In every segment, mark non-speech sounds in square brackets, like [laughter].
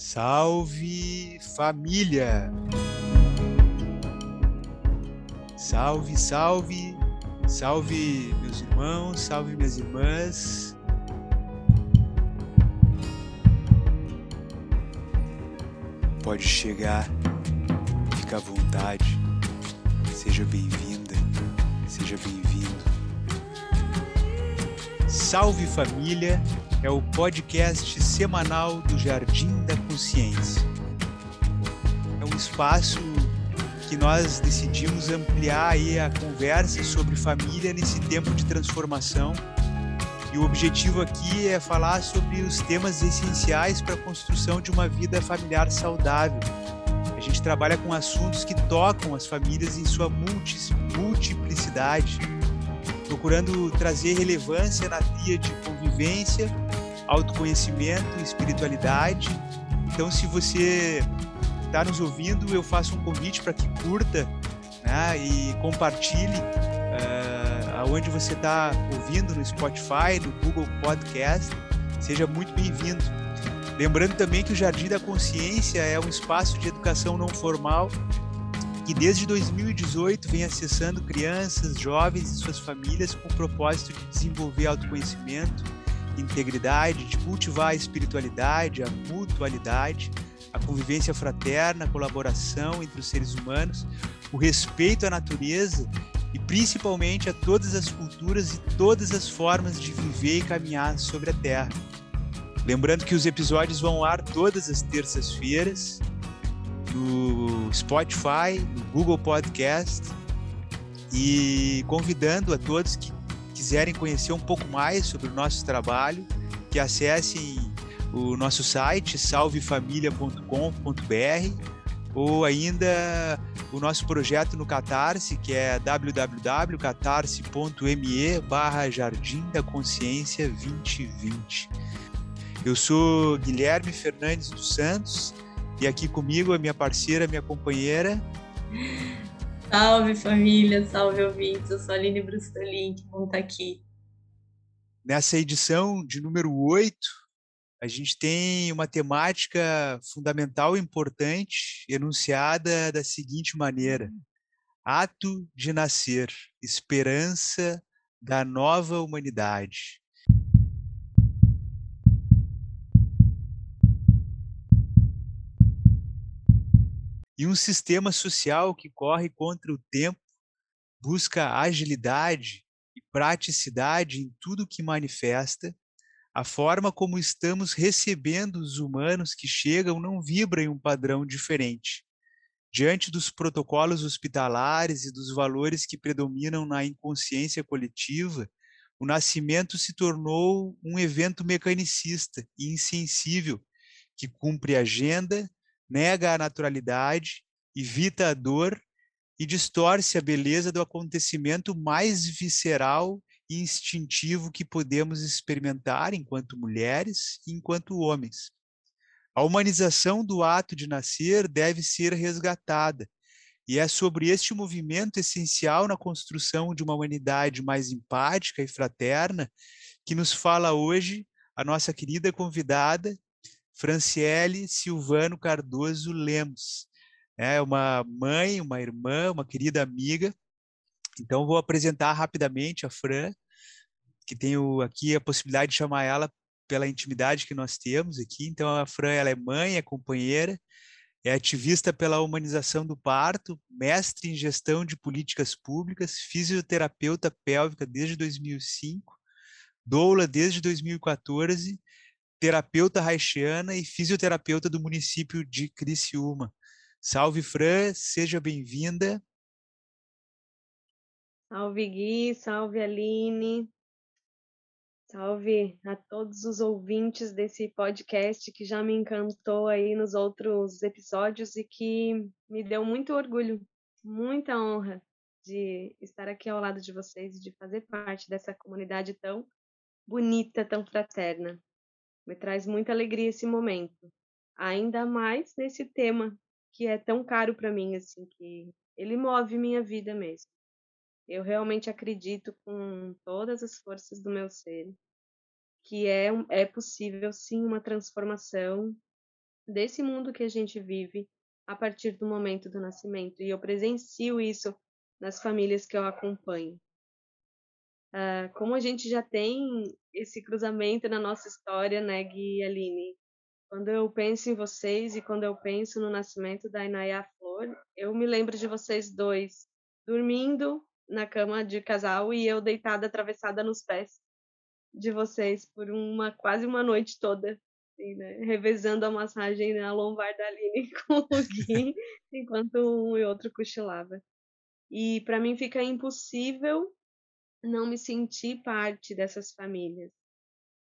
Salve família! Salve, salve, salve meus irmãos, salve minhas irmãs. Pode chegar, fica à vontade, seja bem-vinda, seja bem-vindo. Salve família! É o podcast semanal do Jardim da Consciência. É um espaço que nós decidimos ampliar aí a conversa sobre família nesse tempo de transformação. E o objetivo aqui é falar sobre os temas essenciais para a construção de uma vida familiar saudável. A gente trabalha com assuntos que tocam as famílias em sua multiplicidade, procurando trazer relevância na tríade convivência, autoconhecimento e espiritualidade. Então, se você está nos ouvindo, eu faço um convite para que curta né, e compartilhe uh, aonde você está ouvindo, no Spotify, no Google Podcast. Seja muito bem-vindo. Lembrando também que o Jardim da Consciência é um espaço de educação não formal que desde 2018 vem acessando crianças, jovens e suas famílias com o propósito de desenvolver autoconhecimento, integridade, de cultivar a espiritualidade, a mutualidade, a convivência fraterna, a colaboração entre os seres humanos, o respeito à natureza e principalmente a todas as culturas e todas as formas de viver e caminhar sobre a Terra. Lembrando que os episódios vão ao ar todas as terças-feiras no Spotify, no Google Podcast e convidando a todos que quiserem conhecer um pouco mais sobre o nosso trabalho, que acessem o nosso site salvefamilia.com.br ou ainda o nosso projeto no Catarse, que é www.catarse.me barra Jardim da Consciência 2020. Eu sou Guilherme Fernandes dos Santos e aqui comigo a minha parceira, minha companheira Salve família, salve ouvintes, eu sou a Aline Brustolin, que bom estar aqui. Nessa edição de número 8, a gente tem uma temática fundamental e importante, enunciada da seguinte maneira: Ato de nascer, esperança da nova humanidade. E um sistema social que corre contra o tempo, busca agilidade e praticidade em tudo que manifesta, a forma como estamos recebendo os humanos que chegam não vibra em um padrão diferente. Diante dos protocolos hospitalares e dos valores que predominam na inconsciência coletiva, o nascimento se tornou um evento mecanicista e insensível que cumpre agenda nega a naturalidade, evita a dor e distorce a beleza do acontecimento mais visceral e instintivo que podemos experimentar enquanto mulheres e enquanto homens. A humanização do ato de nascer deve ser resgatada, e é sobre este movimento essencial na construção de uma humanidade mais empática e fraterna que nos fala hoje a nossa querida convidada Franciele Silvano Cardoso Lemos. É uma mãe, uma irmã, uma querida amiga. Então, vou apresentar rapidamente a Fran, que tenho aqui a possibilidade de chamar ela pela intimidade que nós temos aqui. Então, a Fran ela é mãe, é companheira, é ativista pela humanização do parto, mestre em gestão de políticas públicas, fisioterapeuta pélvica desde 2005, doula desde 2014 terapeuta haitiana e fisioterapeuta do município de Criciúma. Salve, Fran, seja bem-vinda. Salve, Gui, salve, Aline. Salve a todos os ouvintes desse podcast que já me encantou aí nos outros episódios e que me deu muito orgulho, muita honra de estar aqui ao lado de vocês e de fazer parte dessa comunidade tão bonita, tão fraterna. Me traz muita alegria esse momento. Ainda mais nesse tema que é tão caro para mim, assim, que ele move minha vida mesmo. Eu realmente acredito com todas as forças do meu ser que é, é possível sim uma transformação desse mundo que a gente vive a partir do momento do nascimento. E eu presencio isso nas famílias que eu acompanho. Uh, como a gente já tem esse cruzamento na nossa história, né, Gui e Aline? Quando eu penso em vocês e quando eu penso no nascimento da Inaya Flor, eu me lembro de vocês dois dormindo na cama de casal e eu deitada atravessada nos pés de vocês por uma quase uma noite toda, assim, né? revezando a massagem na lombar da Aline [laughs] com o Gui, enquanto um e outro cochilava. E para mim fica impossível não me sentir parte dessas famílias.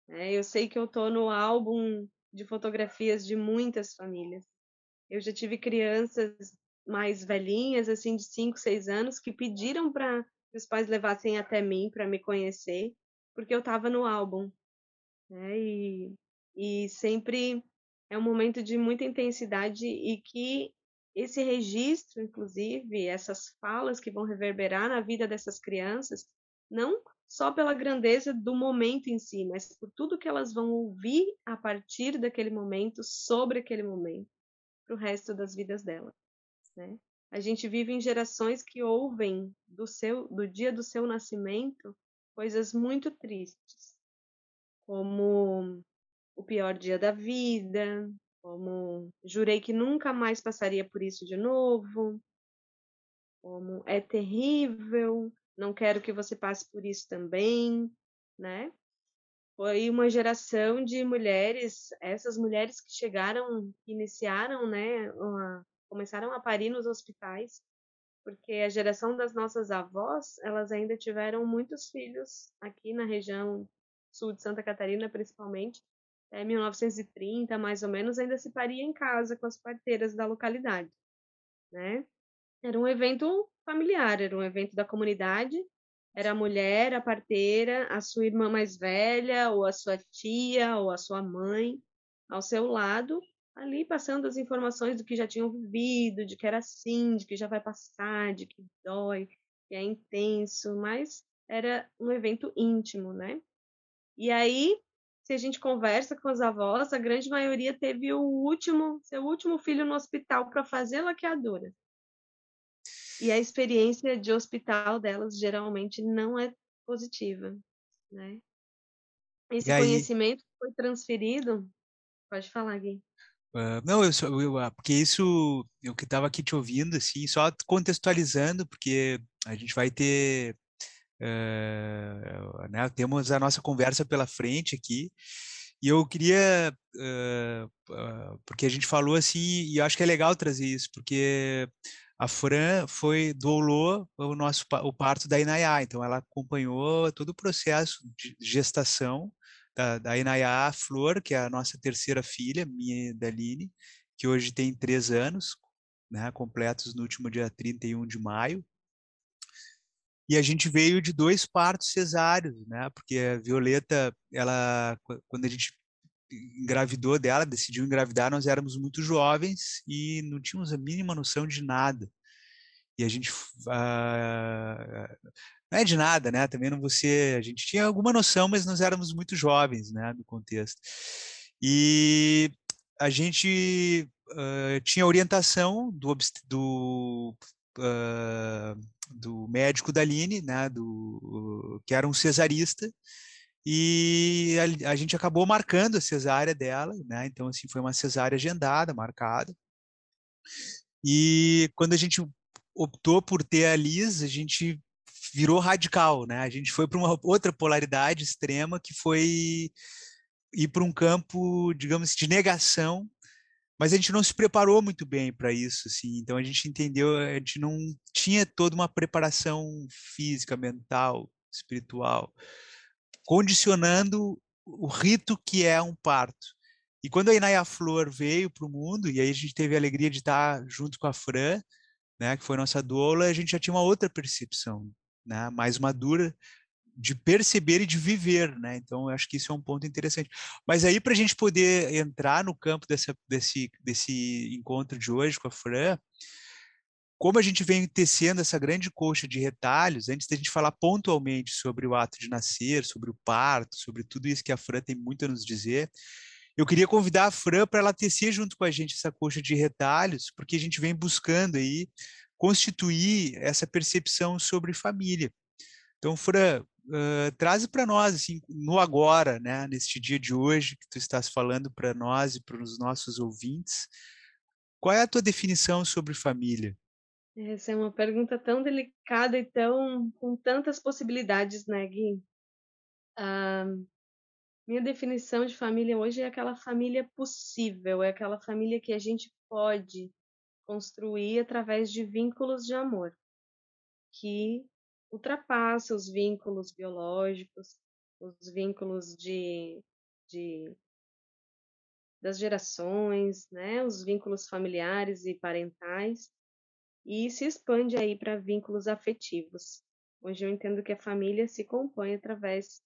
É, eu sei que eu estou no álbum de fotografias de muitas famílias. Eu já tive crianças mais velhinhas, assim, de 5, 6 anos, que pediram para os pais levassem até mim para me conhecer, porque eu estava no álbum. Né? E, e sempre é um momento de muita intensidade e que esse registro, inclusive, essas falas que vão reverberar na vida dessas crianças, não só pela grandeza do momento em si, mas por tudo que elas vão ouvir a partir daquele momento, sobre aquele momento, para o resto das vidas delas. Né? A gente vive em gerações que ouvem do seu, do dia do seu nascimento, coisas muito tristes, como o pior dia da vida, como jurei que nunca mais passaria por isso de novo, como é terrível, não quero que você passe por isso também, né? Foi uma geração de mulheres, essas mulheres que chegaram, iniciaram, né, uma, começaram a parir nos hospitais, porque a geração das nossas avós, elas ainda tiveram muitos filhos aqui na região sul de Santa Catarina, principalmente, até 1930, mais ou menos, ainda se paria em casa com as parteiras da localidade, né? Era um evento familiar, era um evento da comunidade. Era a mulher, a parteira, a sua irmã mais velha, ou a sua tia, ou a sua mãe, ao seu lado, ali passando as informações do que já tinham vivido, de que era assim, de que já vai passar, de que dói, que é intenso, mas era um evento íntimo, né? E aí, se a gente conversa com os avós, a grande maioria teve o último, seu último filho no hospital para fazer laqueadura. E a experiência de hospital delas geralmente não é positiva, né? Esse aí... conhecimento foi transferido. Pode falar, Gui. Uh, não, eu, só, eu, ah, porque isso, eu que estava aqui te ouvindo, assim, só contextualizando, porque a gente vai ter, uh, né, temos a nossa conversa pela frente aqui, e eu queria, uh, porque a gente falou assim, e eu acho que é legal trazer isso, porque a Fran foi doulou o nosso o parto da Inayá, então ela acompanhou todo o processo de gestação da, da Inayá Flor, que é a nossa terceira filha, minha e da Aline, que hoje tem três anos, né, completos no último dia 31 de maio. E a gente veio de dois partos cesáreos, né? Porque a Violeta, ela, quando a gente engravidou dela, decidiu engravidar, nós éramos muito jovens e não tínhamos a mínima noção de nada. E a gente uh, não é de nada, né? Também não você, a gente tinha alguma noção, mas nós éramos muito jovens, né, no contexto. E a gente uh, tinha orientação do, do uh, do médico da Aline, né, do, que era um cesarista, e a, a, gente acabou marcando a cesárea dela, né? Então, assim, foi uma cesárea agendada, marcada. E quando a gente optou por ter a Liz, a gente virou radical, né? A gente foi para uma outra polaridade extrema, que foi ir para um campo, digamos, de negação, mas a gente não se preparou muito bem para isso, assim. Então a gente entendeu, a gente não tinha toda uma preparação física, mental, espiritual condicionando o rito que é um parto. E quando a Inaya Flor veio para o mundo, e aí a gente teve a alegria de estar junto com a Fran, né, que foi nossa doula, a gente já tinha uma outra percepção, né, mais madura, de perceber e de viver, né? Então, acho que isso é um ponto interessante. Mas aí, para a gente poder entrar no campo dessa, desse, desse encontro de hoje com a Fran, como a gente vem tecendo essa grande coxa de retalhos, antes da gente falar pontualmente sobre o ato de nascer, sobre o parto, sobre tudo isso que a Fran tem muito a nos dizer, Eu queria convidar a Fran para ela tecer junto com a gente essa coxa de retalhos, porque a gente vem buscando aí constituir essa percepção sobre família. Então, Fran, uh, traz para nós, assim, no agora, né, neste dia de hoje, que tu estás falando para nós e para os nossos ouvintes, qual é a tua definição sobre família? Essa é uma pergunta tão delicada e tão com tantas possibilidades, né, Gui? Ah, minha definição de família hoje é aquela família possível, é aquela família que a gente pode construir através de vínculos de amor, que ultrapassa os vínculos biológicos, os vínculos de, de das gerações, né, os vínculos familiares e parentais, e se expande aí para vínculos afetivos. Hoje eu entendo que a família se compõe através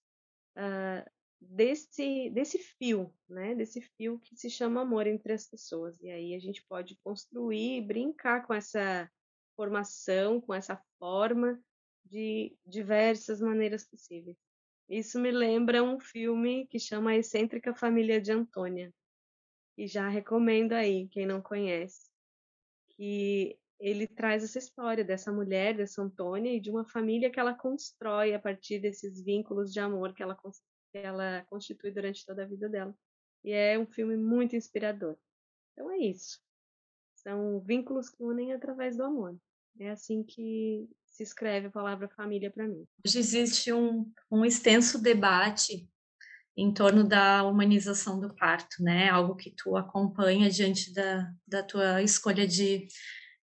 uh, desse, desse fio, né? Desse fio que se chama amor entre as pessoas. E aí a gente pode construir, brincar com essa formação, com essa forma de diversas maneiras possíveis. Isso me lembra um filme que chama A Excêntrica Família de Antônia, e já recomendo aí, quem não conhece, que ele traz essa história dessa mulher, dessa Antônia, e de uma família que ela constrói a partir desses vínculos de amor que ela que ela constitui durante toda a vida dela. E é um filme muito inspirador. Então é isso. São vínculos que unem através do amor. É assim que se escreve a palavra família para mim. Hoje existe um, um extenso debate em torno da humanização do parto, né? Algo que tu acompanha diante da, da tua escolha de,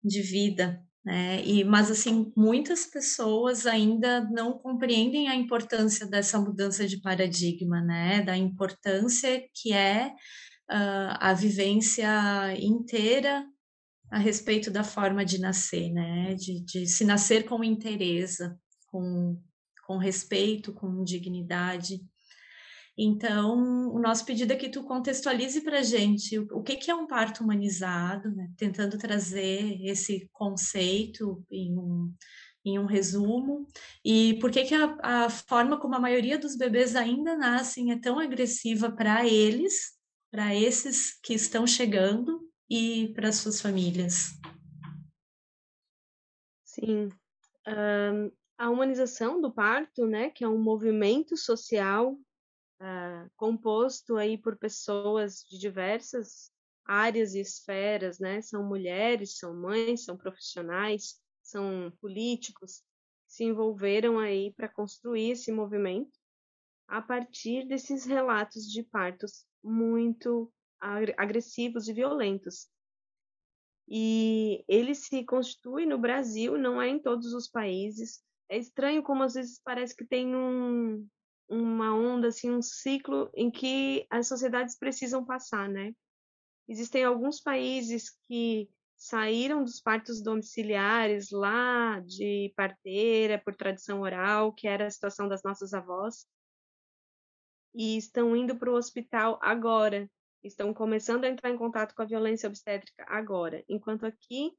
de vida né? E, mas assim, muitas pessoas ainda não compreendem a importância dessa mudança de paradigma, né? Da importância que é uh, a vivência inteira a respeito da forma de nascer, né? De, de se nascer com interesse, com, com respeito, com dignidade. Então, o nosso pedido é que tu contextualize para gente o, o que, que, é um parto humanizado, né? tentando trazer esse conceito em um, em um resumo, e por que, que a, a forma como a maioria dos bebês ainda nascem é tão agressiva para eles, para esses que estão chegando e para suas famílias. Sim. Um, a humanização do parto, né, que é um movimento social uh, composto aí por pessoas de diversas áreas e esferas, né? São mulheres, são mães, são profissionais, são políticos se envolveram aí para construir esse movimento a partir desses relatos de partos muito agressivos e violentos. E ele se constitui no Brasil, não é em todos os países. É estranho como às vezes parece que tem um, uma onda, assim, um ciclo em que as sociedades precisam passar, né? Existem alguns países que saíram dos partos domiciliares lá de parteira por tradição oral, que era a situação das nossas avós, e estão indo para o hospital agora, estão começando a entrar em contato com a violência obstétrica agora, enquanto aqui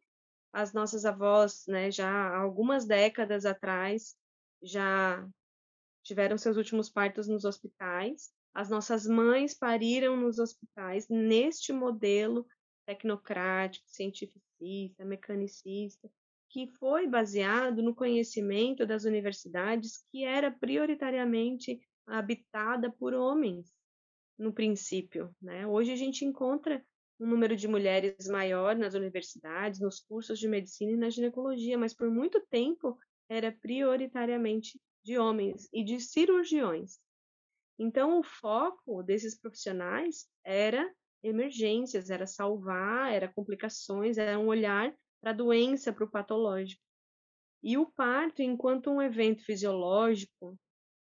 as nossas avós, né, já há algumas décadas atrás, já tiveram seus últimos partos nos hospitais. As nossas mães pariram nos hospitais neste modelo tecnocrático, cientificista, mecanicista, que foi baseado no conhecimento das universidades que era prioritariamente habitada por homens no princípio, né? Hoje a gente encontra um número de mulheres maior nas universidades, nos cursos de medicina e na ginecologia, mas por muito tempo era prioritariamente de homens e de cirurgiões. Então, o foco desses profissionais era emergências, era salvar, era complicações, era um olhar para a doença, para o patológico. E o parto, enquanto um evento fisiológico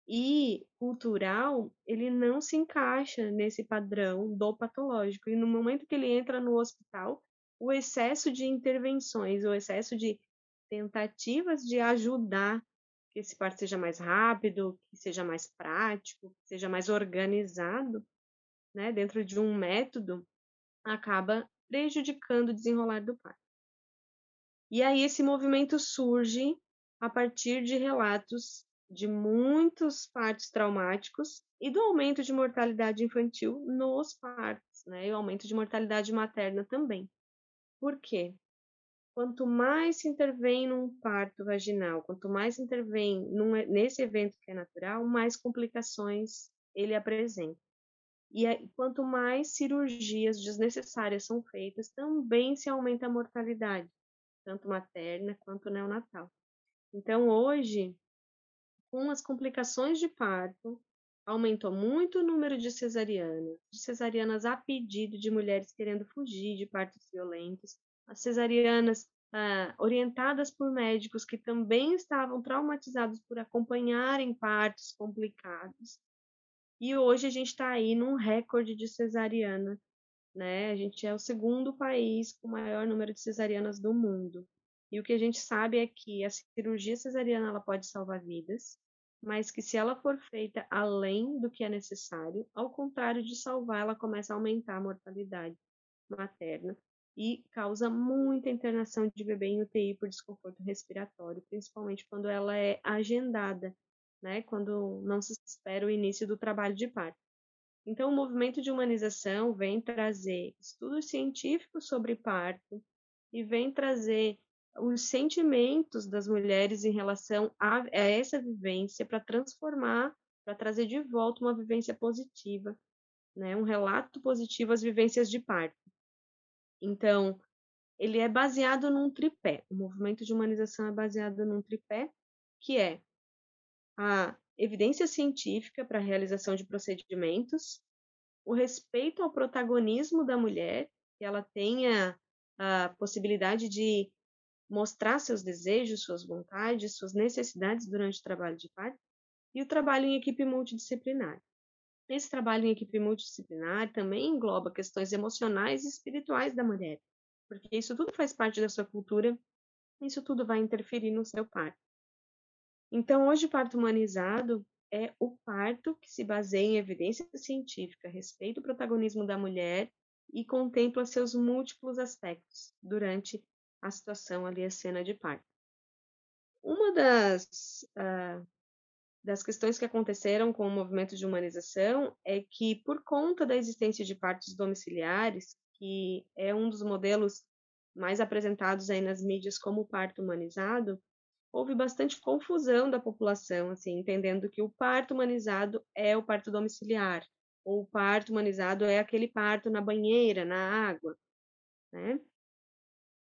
e cultural, ele não se encaixa nesse padrão do patológico. E no momento que ele entra no hospital, o excesso de intervenções, o excesso de tentativas de ajudar que esse parto seja mais rápido, que seja mais prático, que seja mais organizado, né, dentro de um método, acaba prejudicando o desenrolar do parto. E aí esse movimento surge a partir de relatos de muitos partos traumáticos e do aumento de mortalidade infantil nos partos, né? E o aumento de mortalidade materna também. Por quê? Quanto mais se intervém num parto vaginal, quanto mais se intervém num, nesse evento que é natural, mais complicações ele apresenta. E quanto mais cirurgias desnecessárias são feitas, também se aumenta a mortalidade, tanto materna quanto neonatal. Então, hoje, com as complicações de parto, aumentou muito o número de cesarianas, de cesarianas a pedido de mulheres querendo fugir de partos violentos, as cesarianas ah, orientadas por médicos que também estavam traumatizados por acompanharem partos complicados. E hoje a gente está aí num recorde de cesariana, né? A gente é o segundo país com maior número de cesarianas do mundo. E o que a gente sabe é que a cirurgia cesariana ela pode salvar vidas, mas que se ela for feita além do que é necessário, ao contrário de salvar, ela começa a aumentar a mortalidade materna e causa muita internação de bebê em UTI por desconforto respiratório, principalmente quando ela é agendada, né, quando não se espera o início do trabalho de parto. Então, o movimento de humanização vem trazer estudos científicos sobre parto e vem trazer os sentimentos das mulheres em relação a, a essa vivência para transformar, para trazer de volta uma vivência positiva, né, um relato positivo às vivências de parto. Então, ele é baseado num tripé. O movimento de humanização é baseado num tripé, que é a evidência científica para a realização de procedimentos, o respeito ao protagonismo da mulher, que ela tenha a possibilidade de mostrar seus desejos, suas vontades, suas necessidades durante o trabalho de parto, e o trabalho em equipe multidisciplinar. Esse trabalho em equipe multidisciplinar também engloba questões emocionais e espirituais da mulher, porque isso tudo faz parte da sua cultura, isso tudo vai interferir no seu parto. Então, hoje, parto humanizado é o parto que se baseia em evidência científica, respeita o protagonismo da mulher e contempla seus múltiplos aspectos durante a situação ali, a cena de parto. Uma das uh, das questões que aconteceram com o movimento de humanização é que, por conta da existência de partos domiciliares, que é um dos modelos mais apresentados aí nas mídias como parto humanizado, houve bastante confusão da população, assim, entendendo que o parto humanizado é o parto domiciliar, ou o parto humanizado é aquele parto na banheira, na água, né?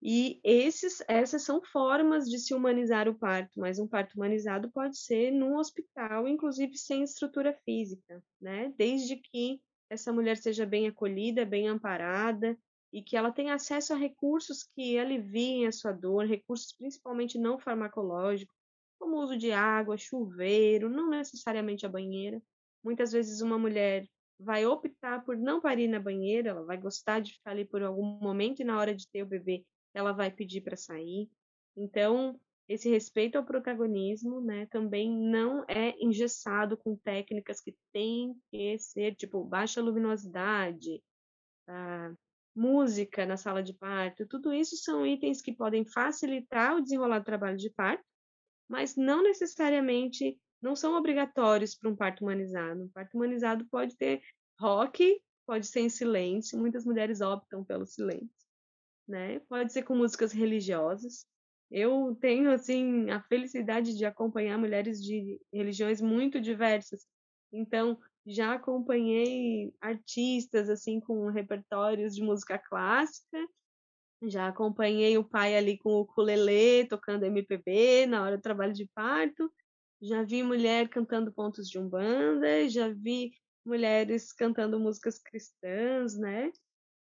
E esses, essas são formas de se humanizar o parto, mas um parto humanizado pode ser num hospital, inclusive sem estrutura física, né? Desde que essa mulher seja bem acolhida, bem amparada e que ela tenha acesso a recursos que aliviem a sua dor, recursos principalmente não farmacológicos, como o uso de água, chuveiro, não necessariamente a banheira. Muitas vezes uma mulher vai optar por não parir na banheira, ela vai gostar de ficar ali por algum momento e na hora de ter o bebê ela vai pedir para sair. Então, esse respeito ao protagonismo, né, também não é engessado com técnicas que têm que ser, tipo, baixa luminosidade, música na sala de parto, tudo isso são itens que podem facilitar o desenrolar do trabalho de parto, mas não necessariamente, não são obrigatórios para um parto humanizado. Um parto humanizado pode ter rock, pode ser em silêncio, muitas mulheres optam pelo silêncio né? Pode ser com músicas religiosas. Eu tenho assim a felicidade de acompanhar mulheres de religiões muito diversas. Então, já acompanhei artistas assim com repertórios de música clássica. Já acompanhei o pai ali com o ukulele tocando MPB na hora do trabalho de parto. Já vi mulher cantando pontos de umbanda, já vi mulheres cantando músicas cristãs, né?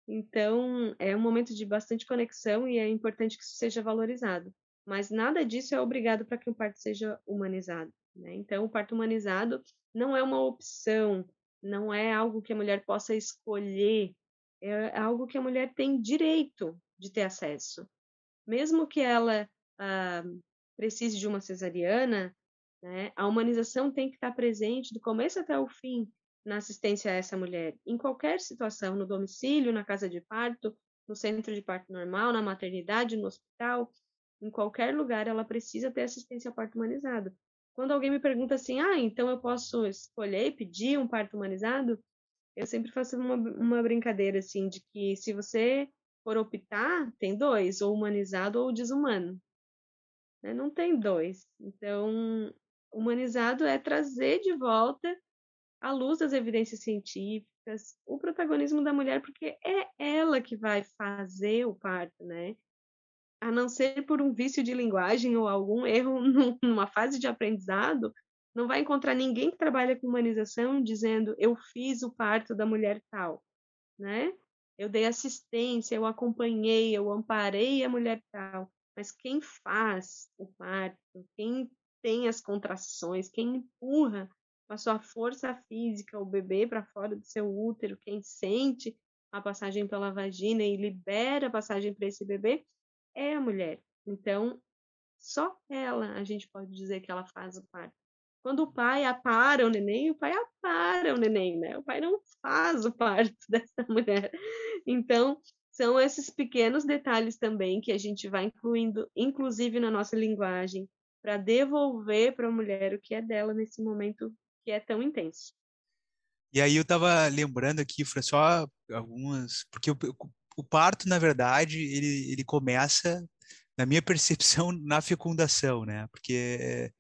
Então, é um momento de bastante conexão e é importante que isso seja valorizado. Mas nada disso é obrigado para que o parto seja humanizado. Né? Então, o parto humanizado não é uma opção, não é algo que a mulher possa escolher, é algo que a mulher tem direito de ter acesso. Mesmo que ela ah, precise de uma cesariana, né, a humanização tem que estar presente do começo até o fim na assistência a essa mulher, em qualquer situação, no domicílio, na casa de parto, no centro de parto normal, na maternidade, no hospital, em qualquer lugar, ela precisa ter assistência ao parto humanizado. quando alguém me pergunta assim, ah, então eu posso escolher e pedir um parto humanizado, eu sempre faço uma, uma brincadeira assim de que se você for optar, tem dois, ou humanizado ou desumano. Né? Não tem dois. Então, humanizado é trazer de volta à luz das evidências científicas o protagonismo da mulher, porque é ela que vai fazer o parto, né? A não ser por um vício de linguagem ou algum erro [laughs] numa fase de aprendizado, não vai encontrar ninguém que trabalha com humanização dizendo eu fiz o parto da mulher tal, né? Eu dei assistência, eu acompanhei, eu amparei a mulher tal. Mas quem faz o parto, quem tem as contrações, quem empurra a sua força física o bebê para fora do seu útero, quem sente a passagem pela vagina e libera a passagem para esse bebê, é a mulher. Então, só ela a gente pode dizer que ela faz o parto. Quando o pai apara o neném, o pai apara o neném, né? O pai não faz o parto [laughs] dessa mulher. Então, são esses pequenos detalhes também que a gente vai incluindo, inclusive na nossa linguagem, para devolver para a mulher o que é dela nesse momento que é tão intenso. E aí eu estava lembrando aqui, Fran, só algumas, porque o, o, parto, na verdade, ele, ele começa, na minha [laughs] percepção, na fecundação, né? Porque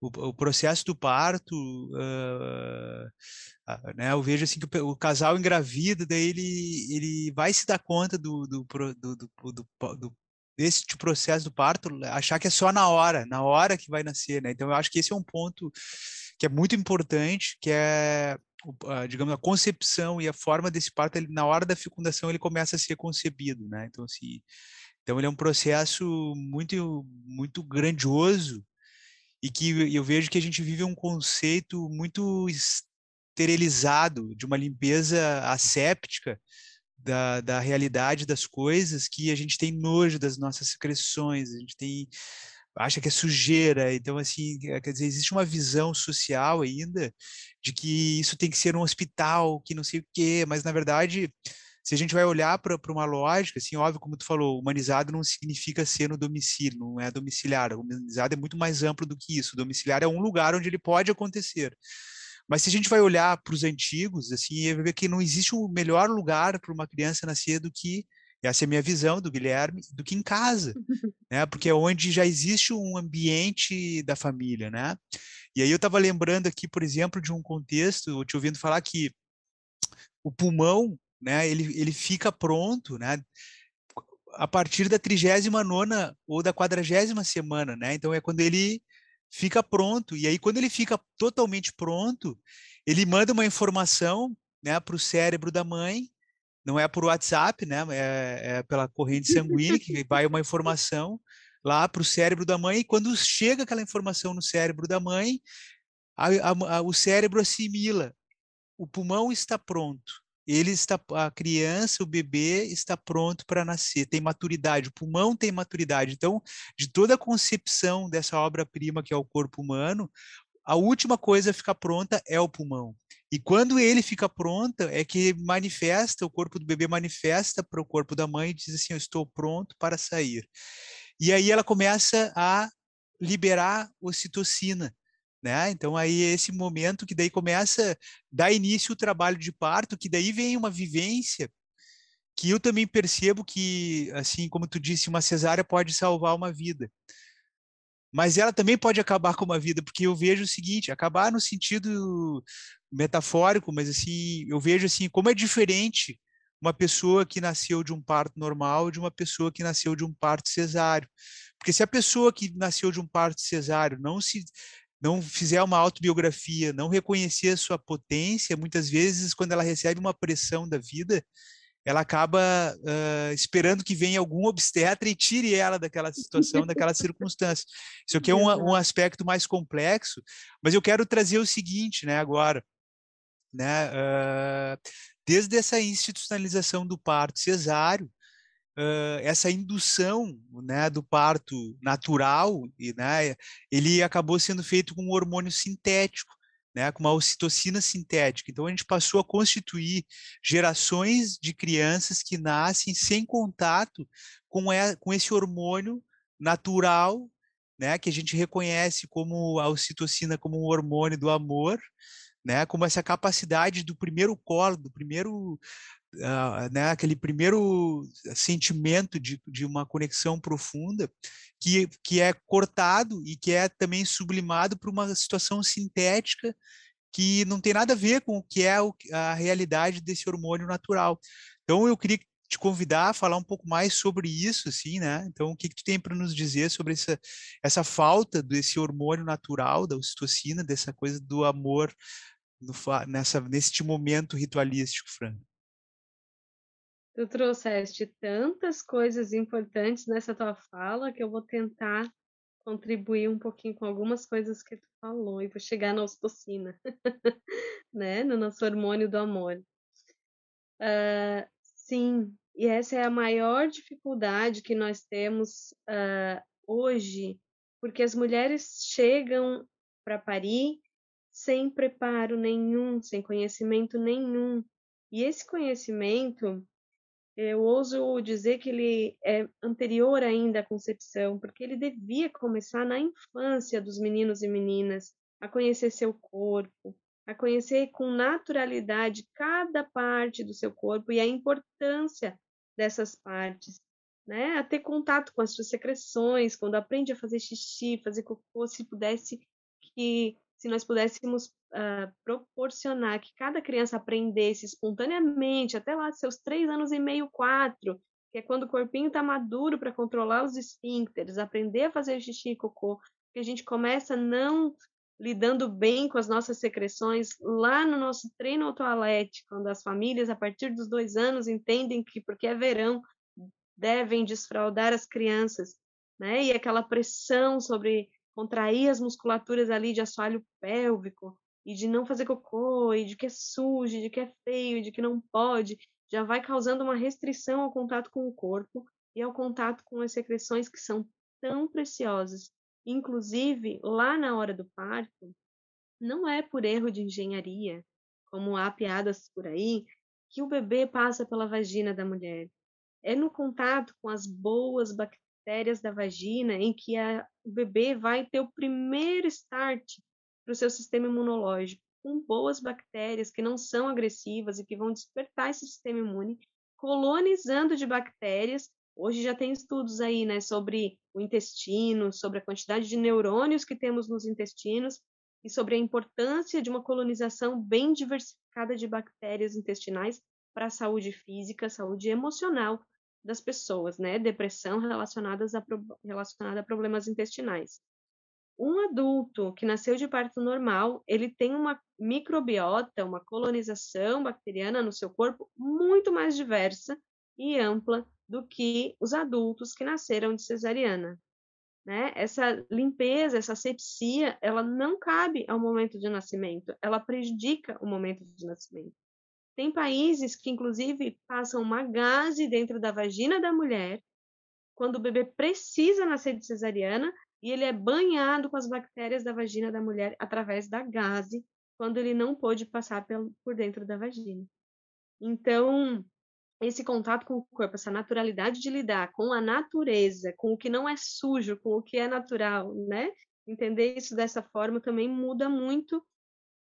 o, o processo do parto, uh, né, eu vejo assim que o, o, casal engravida, daí ele, ele vai se dar conta do, do, do, do, do desse tipo processo do parto, achar que é só na hora, na hora que vai nascer, né? Então eu acho que esse é um ponto que é muito importante, que é digamos a concepção e a forma desse parto, ele, na hora da fecundação ele começa a ser concebido, né? Então assim, então ele é um processo muito muito grandioso e que eu vejo que a gente vive um conceito muito esterilizado de uma limpeza asséptica da, da realidade das coisas que a gente tem nojo das nossas secreções, a gente tem acha que é sujeira, então assim, quer dizer, existe uma visão social ainda de que isso tem que ser um hospital, que não sei o quê, mas na verdade se a gente vai olhar para uma lógica, assim, óbvio, como tu falou, humanizado não significa ser no domicílio, não é domiciliar. Humanizado é muito mais amplo do que isso. Domiciliar é um lugar onde ele pode acontecer. Mas se a gente vai olhar para os antigos, assim, vai ver que não existe um melhor lugar para uma criança nascer do que essa é a minha visão do Guilherme, do que em casa, [laughs] né? Porque é onde já existe um ambiente da família, né? E aí eu estava lembrando aqui, por exemplo, de um contexto, te ouvindo falar que o pulmão né, ele, ele fica pronto, né, a partir da 39 ou da 40 semana, né? Então é quando ele fica pronto. E aí quando ele fica totalmente pronto, ele manda uma informação, né, para o cérebro da mãe. Não é por WhatsApp, né? É, é pela corrente sanguínea que vai uma informação lá para o cérebro da mãe. E quando chega aquela informação no cérebro da mãe, a, a, a, o cérebro assimila. O pulmão está pronto ele está a criança, o bebê está pronto para nascer, tem maturidade, o pulmão tem maturidade. Então, de toda a concepção dessa obra-prima que é o corpo humano, a última coisa a ficar pronta é o pulmão. E quando ele fica pronto, é que manifesta, o corpo do bebê manifesta para o corpo da mãe e diz assim: Eu estou pronto para sair. E aí ela começa a liberar ocitocina, né? Então aí é esse momento que daí começa dá início o trabalho de parto, que daí vem uma vivência que eu também percebo que, assim como tu disse, uma cesárea pode salvar uma vida. Mas ela também pode acabar com uma vida, porque eu vejo o seguinte, acabar no sentido metafórico, mas assim, eu vejo assim como é diferente uma pessoa que nasceu de um parto normal de uma pessoa que nasceu de um parto cesáreo. Porque se a pessoa que nasceu de um parto cesáreo não se não fizer uma autobiografia, não reconhecer a sua potência, muitas vezes, quando ela recebe uma pressão da vida, ela acaba uh, esperando que venha algum obstetra e tire ela daquela situação, daquela circunstância. Isso aqui é um, um, aspecto mais complexo, mas eu quero trazer o seguinte, né, agora, né, uh, desde essa institucionalização do parto cesáreo, uh, essa indução né, do parto natural, e, né, ele acabou sendo feito com um hormônio sintético, né, com uma ocitocina sintética. Então a gente passou a constituir gerações de crianças que nascem sem contato com, com esse hormônio natural né, que a gente reconhece como a ocitocina como um hormônio do amor, né, como essa capacidade do primeiro colo, do primeiro Uh, né, aquele primeiro sentimento de, de uma conexão profunda que, que é cortado e que é também sublimado por uma situação sintética que não tem nada a ver com o que é a realidade desse hormônio natural. Então eu queria te convidar a falar um pouco mais sobre isso, assim, né? Então, o que, que tu tem para nos dizer sobre essa, essa falta desse hormônio natural, da ocitocina, dessa coisa do amor no, nessa, neste momento ritualístico, Fran? Tu trouxeste tantas coisas importantes nessa tua fala que eu vou tentar contribuir um pouquinho com algumas coisas que tu falou e vou chegar na ocitocina, [laughs] né? No nosso hormônio do amor. Uh, sim, e essa é a maior dificuldade que nós temos uh, hoje, porque as mulheres chegam para parir sem preparo nenhum, sem conhecimento nenhum. E esse conhecimento, eu ouso dizer que ele é anterior ainda à concepção, porque ele devia começar na infância dos meninos e meninas, a conhecer seu corpo, a conhecer com naturalidade cada parte do seu corpo e a importância dessas partes, né? A ter contato com as suas secreções, quando aprende a fazer xixi, fazer cocô, se pudesse que se nós pudéssemos uh, proporcionar que cada criança aprendesse espontaneamente, até lá seus três anos e meio, quatro, que é quando o corpinho está maduro para controlar os esfíncteres, aprender a fazer xixi e cocô, que a gente começa não lidando bem com as nossas secreções lá no nosso treino autoalete, quando as famílias, a partir dos dois anos, entendem que, porque é verão, devem desfraldar as crianças, né? E aquela pressão sobre contrair as musculaturas ali de assoalho pélvico, e de não fazer cocô, e de que é sujo, de que é feio, de que não pode, já vai causando uma restrição ao contato com o corpo e ao contato com as secreções que são tão preciosas Inclusive, lá na hora do parto, não é por erro de engenharia, como há piadas por aí, que o bebê passa pela vagina da mulher. É no contato com as boas bactérias da vagina em que a, o bebê vai ter o primeiro start para o seu sistema imunológico, com boas bactérias que não são agressivas e que vão despertar esse sistema imune, colonizando de bactérias Hoje já tem estudos aí, né, sobre o intestino, sobre a quantidade de neurônios que temos nos intestinos e sobre a importância de uma colonização bem diversificada de bactérias intestinais para a saúde física, saúde emocional das pessoas, né? Depressão relacionadas a, relacionada a problemas intestinais. Um adulto que nasceu de parto normal, ele tem uma microbiota, uma colonização bacteriana no seu corpo muito mais diversa e ampla do que os adultos que nasceram de cesariana. Né? Essa limpeza, essa sepsia, ela não cabe ao momento de nascimento, ela prejudica o momento de nascimento. Tem países que, inclusive, passam uma gase dentro da vagina da mulher quando o bebê precisa nascer de cesariana e ele é banhado com as bactérias da vagina da mulher através da gase quando ele não pôde passar por dentro da vagina. Então, esse contato com o corpo, essa naturalidade de lidar com a natureza, com o que não é sujo, com o que é natural, né? Entender isso dessa forma também muda muito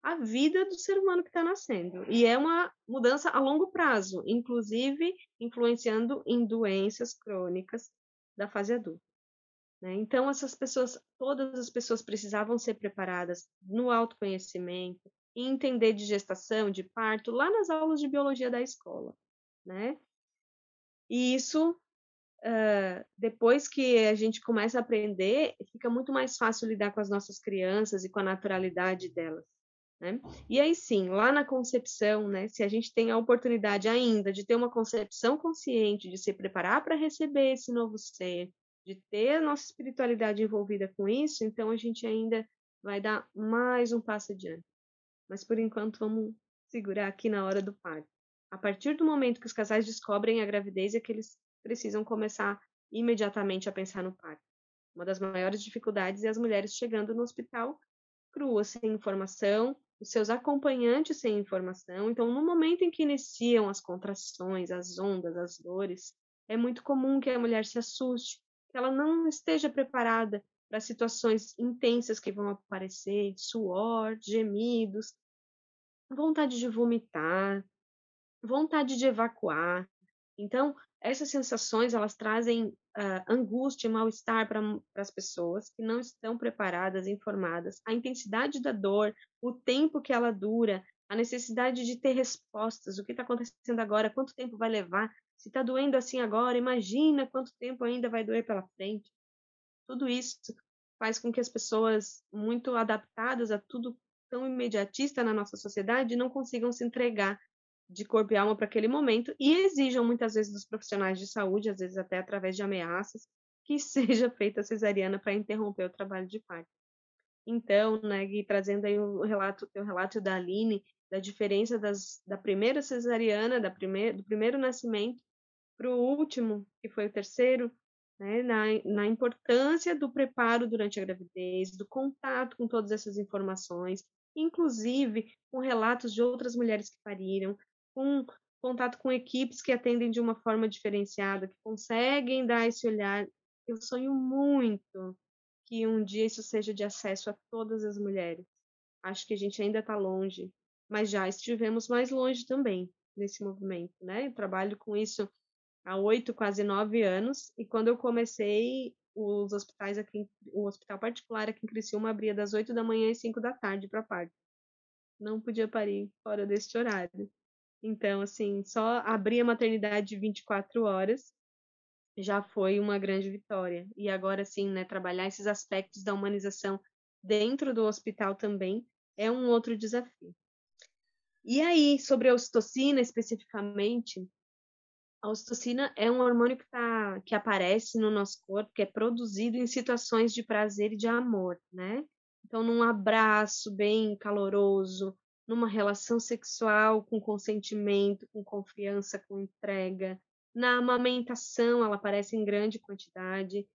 a vida do ser humano que está nascendo. E é uma mudança a longo prazo, inclusive influenciando em doenças crônicas da fase adulta. Né? Então, essas pessoas, todas as pessoas precisavam ser preparadas no autoconhecimento, e entender de gestação, de parto, lá nas aulas de biologia da escola né? E isso, uh, depois que a gente começa a aprender, fica muito mais fácil lidar com as nossas crianças e com a naturalidade delas. Né? E aí sim, lá na concepção, né, se a gente tem a oportunidade ainda de ter uma concepção consciente, de se preparar para receber esse novo ser, de ter a nossa espiritualidade envolvida com isso, então a gente ainda vai dar mais um passo adiante. Mas por enquanto vamos segurar aqui na hora do parto. A partir do momento que os casais descobrem a gravidez é que eles precisam começar imediatamente a pensar no parto. Uma das maiores dificuldades é as mulheres chegando no hospital cruas, sem informação, os seus acompanhantes sem informação. Então, no momento em que iniciam as contrações, as ondas, as dores, é muito comum que a mulher se assuste, que ela não esteja preparada para situações intensas que vão aparecer, suor, gemidos, vontade de vomitar, vontade de evacuar. Então, essas sensações elas trazem uh, angústia mal-estar para as pessoas que não estão preparadas, informadas. A intensidade da dor, o tempo que ela dura, a necessidade de ter respostas. O que está acontecendo agora? Quanto tempo vai levar? Se está doendo assim agora, imagina quanto tempo ainda vai doer pela frente. Tudo isso faz com que as pessoas, muito adaptadas a tudo tão imediatista na nossa sociedade, não consigam se entregar de corpo e alma para aquele momento e exijam muitas vezes dos profissionais de saúde, às vezes até através de ameaças, que [laughs] seja feita a cesariana para interromper o trabalho de parto. Então, né, Gui, trazendo aí o relato, o relato da Aline, da diferença das, da primeira cesariana, da primeir, do primeiro nascimento para o último, que foi o terceiro, né, na, na importância do preparo durante a gravidez, do contato com todas essas informações, inclusive com relatos de outras mulheres que pariram, com contato com equipes que atendem de uma forma diferenciada, que conseguem dar esse olhar. Eu sonho muito que um dia isso seja de acesso a todas as mulheres. Acho que a gente ainda está longe, mas já estivemos mais longe também nesse movimento, né? Eu trabalho com isso há oito, quase nove anos, e quando eu comecei, os hospitais aqui, o hospital particular aqui em Criciúma abria das oito da manhã às cinco da tarde para parto. Não podia parir fora deste horário. Então, assim, só abrir a maternidade 24 horas já foi uma grande vitória. E agora, sim, né, trabalhar esses aspectos da humanização dentro do hospital também é um outro desafio. E aí, sobre a ocitocina especificamente, a ocitocina é um hormônio que, tá, que aparece no nosso corpo, que é produzido em situações de prazer e de amor, né? Então, num abraço bem caloroso, numa relação sexual com consentimento, com confiança, com entrega. Na amamentação, ela aparece em grande quantidade,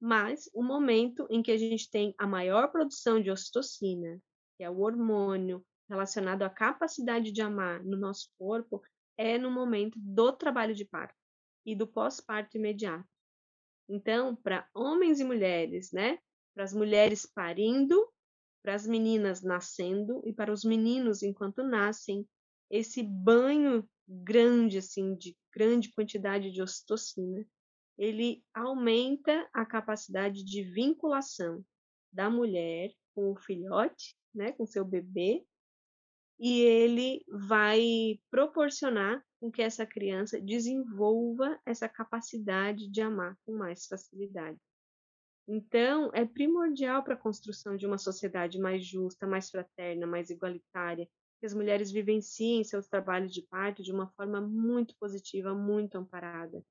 mas o momento em que a gente tem a maior produção de ocitocina, que é o hormônio relacionado à capacidade de amar no nosso corpo, é no momento do trabalho de parto e do pós-parto imediato. Então, para homens e mulheres, né? Para as mulheres parindo, para as meninas nascendo e para os meninos enquanto nascem, esse banho grande assim de grande quantidade de ocitocina, ele aumenta a capacidade de vinculação da mulher com o filhote, né, com seu bebê, e ele vai proporcionar com que essa criança desenvolva essa capacidade de amar com mais facilidade. Então, é primordial para a construção de uma sociedade mais justa, mais fraterna, mais igualitária, que as mulheres vivenciem seus trabalhos de parto de uma forma muito positiva, muito amparada.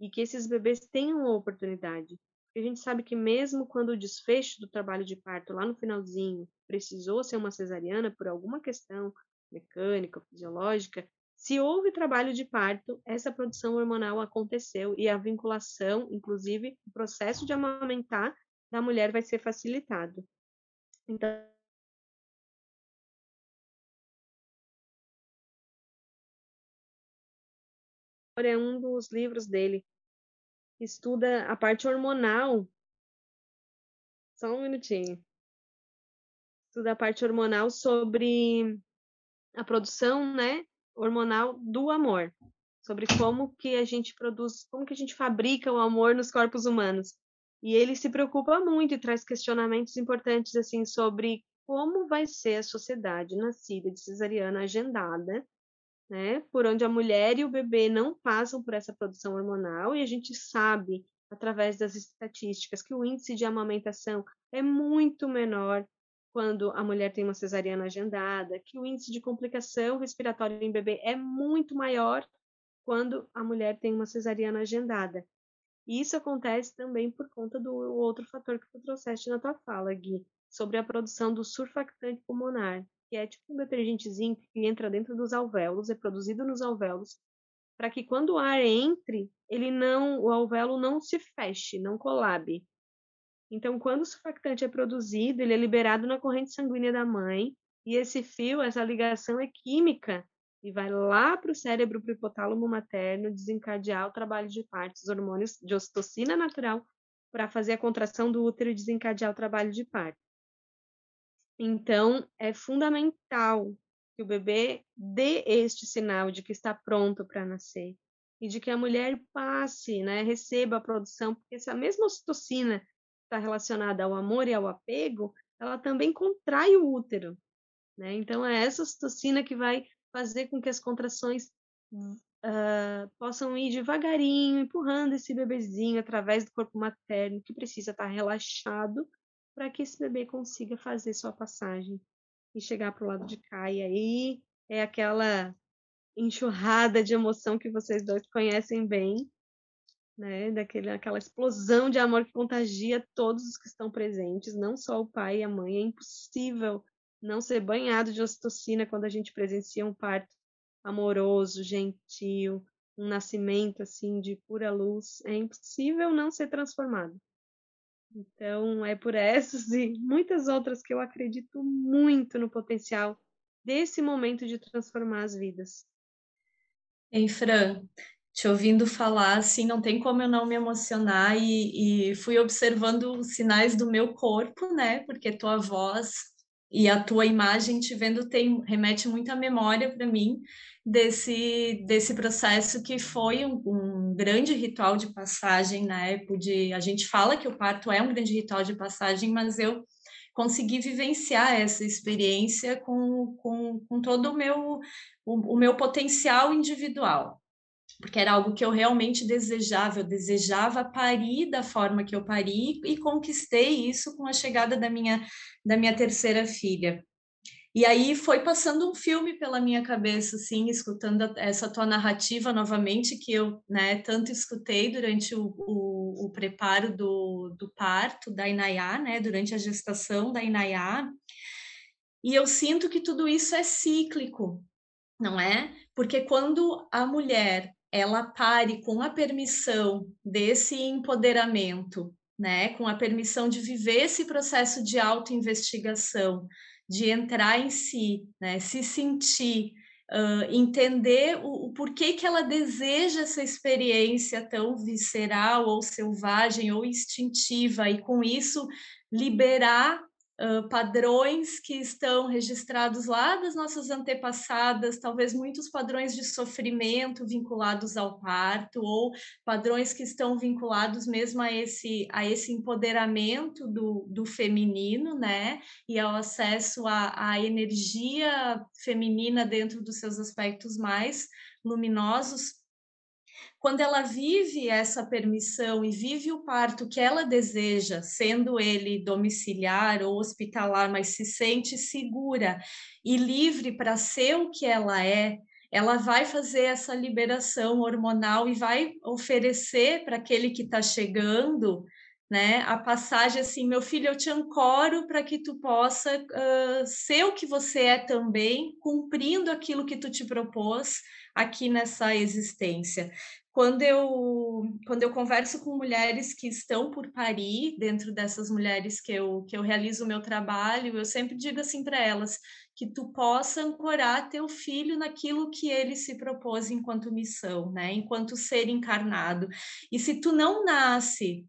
E que esses bebês tenham a oportunidade. Porque a gente sabe que mesmo quando o desfecho do trabalho de parto lá no finalzinho precisou ser uma cesariana por alguma questão mecânica, fisiológica, se houve trabalho de parto, essa produção hormonal aconteceu e a vinculação, inclusive o processo de amamentar da mulher vai ser facilitado. Então, é um dos livros dele. Estuda a parte hormonal. Só um minutinho. Estuda a parte hormonal sobre a produção, né, hormonal do amor, sobre como que a gente produz, como que a gente fabrica o amor nos corpos humanos. E ele se preocupa muito e traz questionamentos importantes assim sobre como vai ser a sociedade nascida de cesariana agendada, né, por onde a mulher e o bebê não passam por essa produção hormonal e a gente sabe através das estatísticas que o índice de amamentação é muito menor quando a mulher tem uma cesariana agendada, que o índice de complicação respiratória em bebê é muito maior quando a mulher tem uma cesariana agendada. E isso acontece também por conta do outro fator que tu trouxeste na tua fala, Gui, sobre a produção do surfactante pulmonar, que é tipo um detergentezinho que entra dentro dos alvéolos, é produzido nos alvéolos, para que quando o ar entre, ele não, o alvéolo não se feche, não colabe. Então, quando o surfactante é produzido, ele é liberado na corrente sanguínea da mãe, e esse fio, essa ligação é química, e vai lá para o cérebro, para o hipotálamo materno, desencadear o trabalho de parto, os hormônios de ocitocina natural, para fazer a contração do útero e desencadear o trabalho de parto. Então, é fundamental que o bebê dê este sinal de que está pronto para nascer e de que a mulher passe, né, receba a produção, porque essa mesma ocitocina está relacionada ao amor e ao apego, ela também contrai o útero, né? Então é essa ocitocina que vai fazer com que as contrações uh, possam ir devagarinho, empurrando esse bebezinho através do corpo materno, que precisa estar tá relaxado para que esse bebê consiga fazer sua passagem e chegar para o lado de cá. E aí é aquela enxurrada de emoção que vocês dois conhecem bem, né? Daquele, aquela explosão de amor que contagia todos os que estão presentes, não só o pai e a mãe. É impossível não ser banhado de ocitocina quando a gente presencia um parto amoroso, gentil, um nascimento assim de pura luz. É impossível não ser transformado. Então, é por essas e muitas outras que eu acredito muito no potencial desse momento de transformar as vidas. Ei, Fran, te ouvindo falar, assim, não tem como eu não me emocionar e, e fui observando os sinais do meu corpo, né? Porque tua voz e a tua imagem te vendo tem remete muita memória para mim desse, desse processo que foi um, um, grande ritual de passagem na época a gente fala que o parto é um grande ritual de passagem, mas eu consegui vivenciar essa experiência com, com, com todo o meu, o, o meu potencial individual porque era algo que eu realmente desejava, eu desejava parir da forma que eu pari e conquistei isso com a chegada da minha da minha terceira filha. E aí foi passando um filme pela minha cabeça, assim, escutando essa tua narrativa novamente, que eu né, tanto escutei durante o, o, o preparo do, do parto da Inayá, né, durante a gestação da Inayá. E eu sinto que tudo isso é cíclico, não é? Porque quando a mulher ela pare com a permissão desse empoderamento, né, com a permissão de viver esse processo de autoinvestigação, de entrar em si, né? se sentir, uh, entender o, o, porquê que ela deseja essa experiência tão visceral ou selvagem ou instintiva, e com isso liberar uh, padrões que estão registrados lá das nossas antepassadas, talvez muitos padrões de sofrimento vinculados ao parto, ou padrões que estão vinculados mesmo a esse, a esse empoderamento do, do feminino, né? E ao acesso à, à energia feminina dentro dos seus aspectos mais luminosos quando ela vive essa permissão e vive o parto que ela deseja, sendo ele domiciliar ou hospitalar, mas se sente segura e livre para ser o que ela é, ela vai fazer essa liberação hormonal e vai oferecer para aquele que está chegando né? A passagem assim, meu filho, eu te ancoro para que tu possa uh, ser o que você é também, cumprindo aquilo que tu te propôs aqui nessa existência. Quando eu, quando eu converso com mulheres que estão por parir, dentro dessas mulheres que eu, que eu realizo o meu trabalho, eu sempre digo assim para elas, que tu possa ancorar teu filho naquilo que ele se propôs enquanto missão, né? Enquanto ser encarnado. E se tu não nasce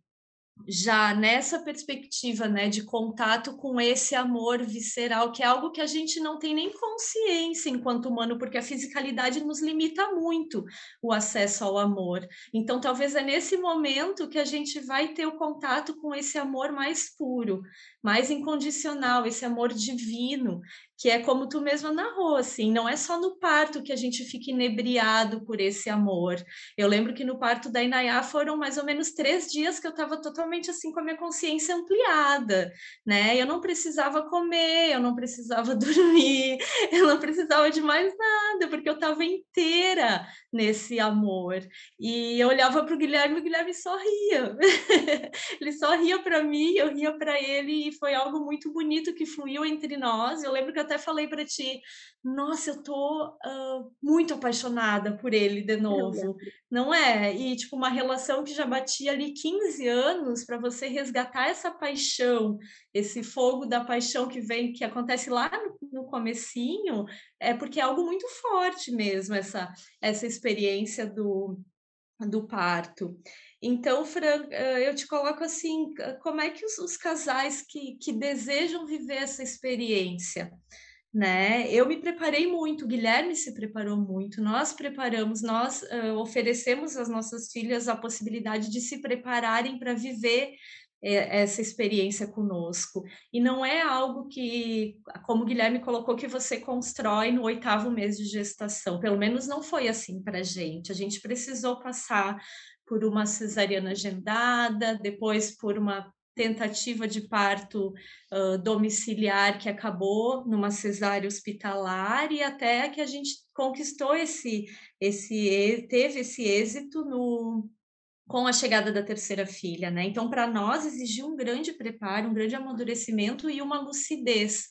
já nessa perspectiva, né, de contato com esse amor visceral, que é algo que a gente não tem nem consciência enquanto humano, porque a fisicalidade nos limita muito o acesso ao amor. Então, talvez é nesse momento que a gente vai ter o contato com esse amor mais puro, mais incondicional, esse amor divino, que é como tu mesma narrou, assim, não é só no parto que a gente fica inebriado por esse amor. Eu lembro que no parto da Inayá foram mais ou menos três dias que eu estava totalmente assim com a minha consciência ampliada, né? Eu não precisava comer, eu não precisava [laughs] dormir, eu não precisava de mais nada, porque eu estava inteira nesse amor. E eu olhava para o Guilherme, o Guilherme sorria. [laughs] ele sorria para mim, eu ria para ele, e foi algo muito bonito que fluiu entre nós. Eu lembro que até falei para ti, nossa, eu tô uh, muito apaixonada por ele de novo, não é? E tipo uma relação que já batia ali 15 anos para você resgatar essa paixão, esse fogo da paixão que vem, que acontece lá no, no comecinho, é porque é algo muito forte mesmo essa essa experiência do do parto. Então, Fran, eu te coloco assim, como é que os, os casais que, que desejam viver essa experiência, né? Eu me preparei muito, o Guilherme se preparou muito, nós preparamos, nós uh, oferecemos às nossas filhas a possibilidade de se prepararem para viver eh, essa experiência conosco. E não é algo que, como o Guilherme colocou, que você constrói no oitavo mês de gestação. Pelo menos não foi assim para a gente. A gente precisou passar por uma cesariana agendada, depois por uma tentativa de parto uh, domiciliar que acabou numa cesárea hospitalar e até que a gente conquistou esse esse teve esse êxito no com a chegada da terceira filha, né? Então para nós exigiu um grande preparo, um grande amadurecimento e uma lucidez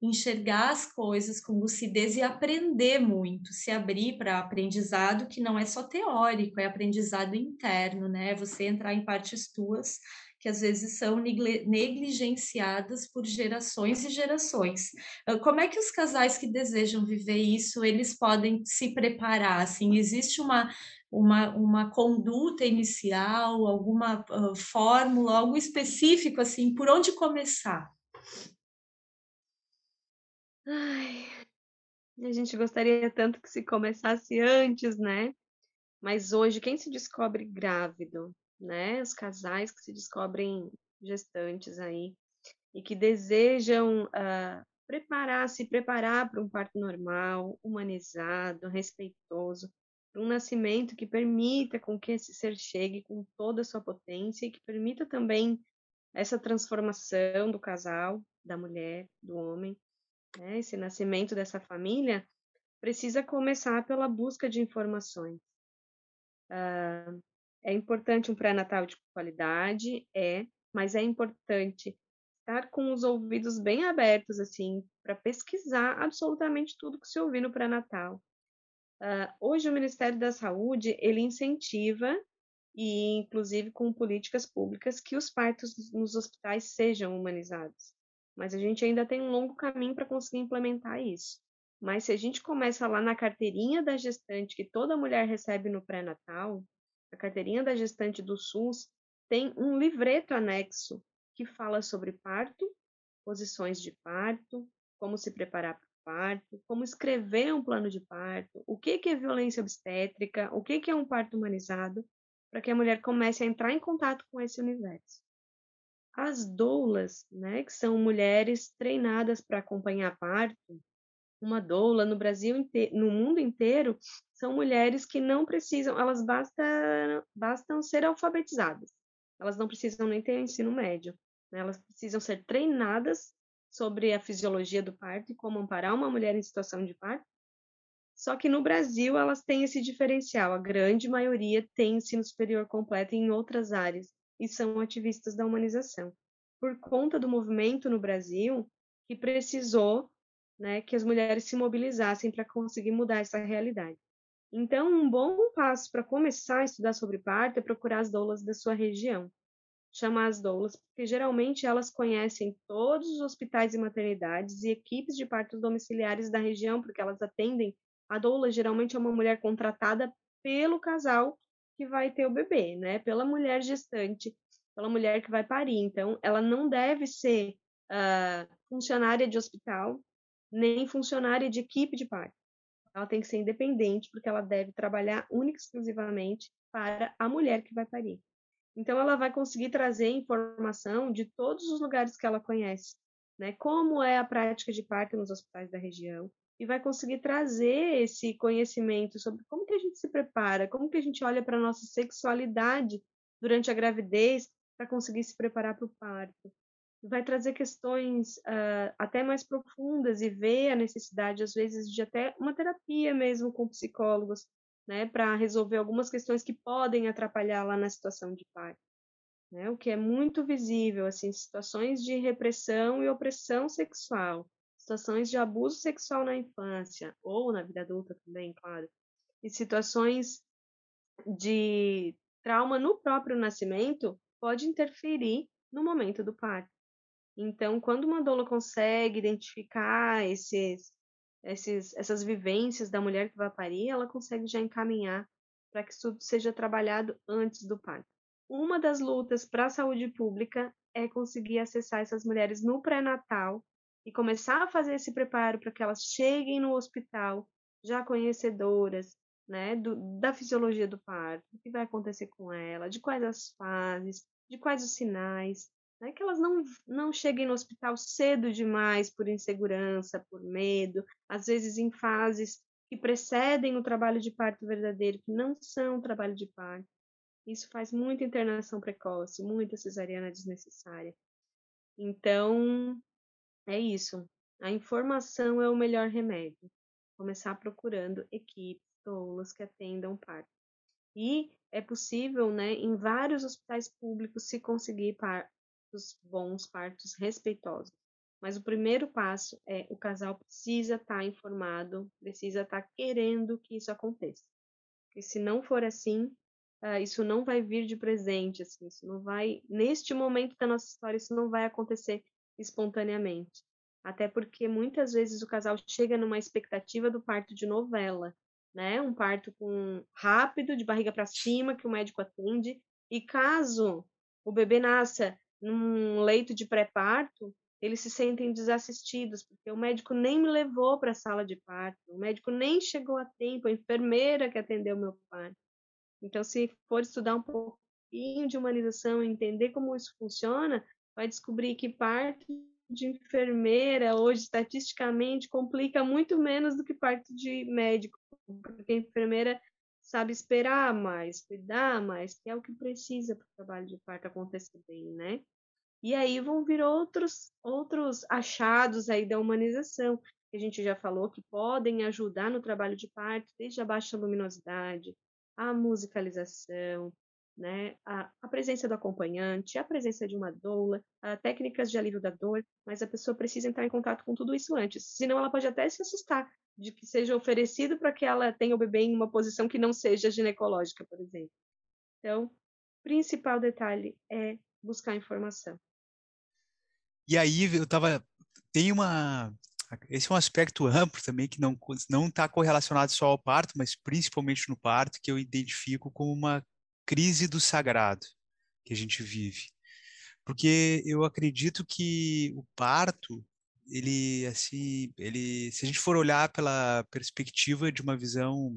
enxergar as coisas com lucidez e aprender muito, se abrir para aprendizado que não é só teórico, é aprendizado interno, né? Você entrar em partes tuas que às vezes são negligenciadas por gerações e gerações. Ah, como é que os casais que desejam viver isso, eles podem se preparar? Assim, existe uma uma, uma conduta inicial, alguma uh, fórmula, algo específico assim, por onde começar? Ai, a gente gostaria tanto que se começasse antes, né? Mas hoje, quem se descobre grávido né? Os casais que se descobrem gestantes aí e que desejam uh, preparar, se preparar para um parto normal, humanizado, respeitoso, para um nascimento que permita com que esse ser chegue com toda a sua potência e que permita também essa transformação do casal, da mulher, do homem, né? Esse nascimento dessa família precisa começar pela busca de informações. Uh, é importante um pré-natal de qualidade? É, mas é importante estar com os ouvidos bem abertos, assim, para pesquisar absolutamente tudo que se ouvir no pré-natal. Uh, hoje o Ministério da Saúde, ele incentiva, e inclusive com políticas públicas, que os partos nos hospitais sejam humanizados. Mas a gente ainda tem um longo caminho para conseguir implementar isso. Mas se a gente começa lá na carteirinha da gestante que toda mulher recebe no pré-natal, a carteirinha da gestante do SUS tem um livreto anexo que fala sobre parto, posições de parto, como se preparar para o parto, como escrever um plano de parto, o que, é violência obstétrica, o que é um parto humanizado, para que a mulher comece a entrar em contato com esse universo. As doulas, né, que são mulheres treinadas para acompanhar parto, uma doula no Brasil inteiro, no mundo inteiro, são mulheres que não precisam, elas bastam, bastam ser alfabetizadas. Elas não precisam nem ter ensino médio. Né? Elas precisam ser treinadas sobre a fisiologia do parto e como amparar uma mulher em situação de parto. Só que no Brasil elas têm esse diferencial. A grande maioria tem ensino superior completo em outras áreas e são ativistas da humanização. Por conta do movimento no Brasil, que precisou né, que as mulheres se mobilizassem para conseguir mudar essa realidade. Então, um bom passo para começar a estudar sobre parto é procurar as doulas da sua região. Chamar as doulas, porque geralmente elas conhecem todos os hospitais e maternidades e equipes de partos domiciliares da região, porque elas atendem. A doula geralmente é uma mulher contratada pelo casal que vai ter o bebê, né? Pela mulher gestante, pela mulher que vai parir. Então, ela não deve ser uh, funcionária de hospital, nem funcionária de equipe de parto. Ela tem que ser independente, porque ela deve trabalhar única e exclusivamente para a mulher que vai parir. Então, ela vai conseguir trazer informação de todos os lugares que ela conhece, né? Como é a prática de parto nos hospitais da região, e vai conseguir trazer esse conhecimento sobre como que a gente se prepara, como que a gente olha para a nossa sexualidade durante a gravidez para conseguir se preparar para o parto, vai trazer questões uh, até mais profundas e ver a necessidade, às vezes, de até uma terapia mesmo com psicólogos, né, para resolver algumas questões que podem atrapalhar lá na situação de parto. Né, o que é muito visível, assim, situações de repressão e opressão sexual, situações de abuso sexual na infância, ou na vida adulta também, claro, e situações de trauma no próprio nascimento pode interferir no momento do parto. Então, quando uma doula consegue identificar esses, esses, essas vivências da mulher que vai parir, ela consegue já encaminhar para que isso seja trabalhado antes do parto. Uma das lutas para a saúde pública é conseguir acessar essas mulheres no pré-natal e começar a fazer esse preparo para que elas cheguem no hospital já conhecedoras né, do, da fisiologia do parto, o que vai acontecer com ela, de quais as fases, de quais os sinais, né, que elas não, não cheguem no hospital cedo demais por insegurança, por medo, às vezes em fases que precedem o trabalho de parto verdadeiro, que não são trabalho de parto. Isso faz muita internação precoce, muita cesariana desnecessária. Então, é isso. A informação é o melhor remédio. Começar procurando equipes, doulas que atendam parto. E é possível, né, em vários hospitais públicos se conseguir partos bons, partos respeitosos. Mas o primeiro passo é o casal precisa estar tá informado, precisa estar tá querendo que isso aconteça. Porque se não for assim, uh, isso não vai vir de presente, assim, isso não vai, neste momento da nossa história, isso não vai acontecer espontaneamente. Até porque muitas vezes o casal chega numa expectativa do parto de novela, né? Um parto com rápido, de barriga para cima, que o médico atende. E caso o bebê nasça num leito de pré-parto, eles se sentem desassistidos, porque o médico nem me levou para a sala de parto, o médico nem chegou a tempo, a enfermeira que atendeu meu parto. Então, se for estudar um pouquinho de humanização, entender como isso funciona, vai descobrir que parto de enfermeira hoje, estatisticamente, complica muito menos do que parto de médico, porque a enfermeira sabe esperar mais, cuidar mais, que é o que precisa para o trabalho de parto acontecer bem, né? E aí vão vir outros, outros achados aí da humanização, que a gente já falou, que podem ajudar no trabalho de parto, desde a baixa luminosidade, a musicalização, né, a, a, presença do acompanhante, a presença de uma doula, técnicas de alívio da dor, mas a pessoa precisa entrar em contato com tudo isso antes, senão ela pode até se assustar de que seja oferecido para que ela tenha o bebê em uma posição que não seja ginecológica, por exemplo. Então, principal detalhe é buscar informação. E aí eu estava tem uma esse é um aspecto amplo também que não não está correlacionado só ao parto, mas principalmente no parto que eu identifico como uma crise do sagrado que a gente vive. Porque eu acredito que o parto, ele assim, ele se a gente for olhar pela perspectiva de uma visão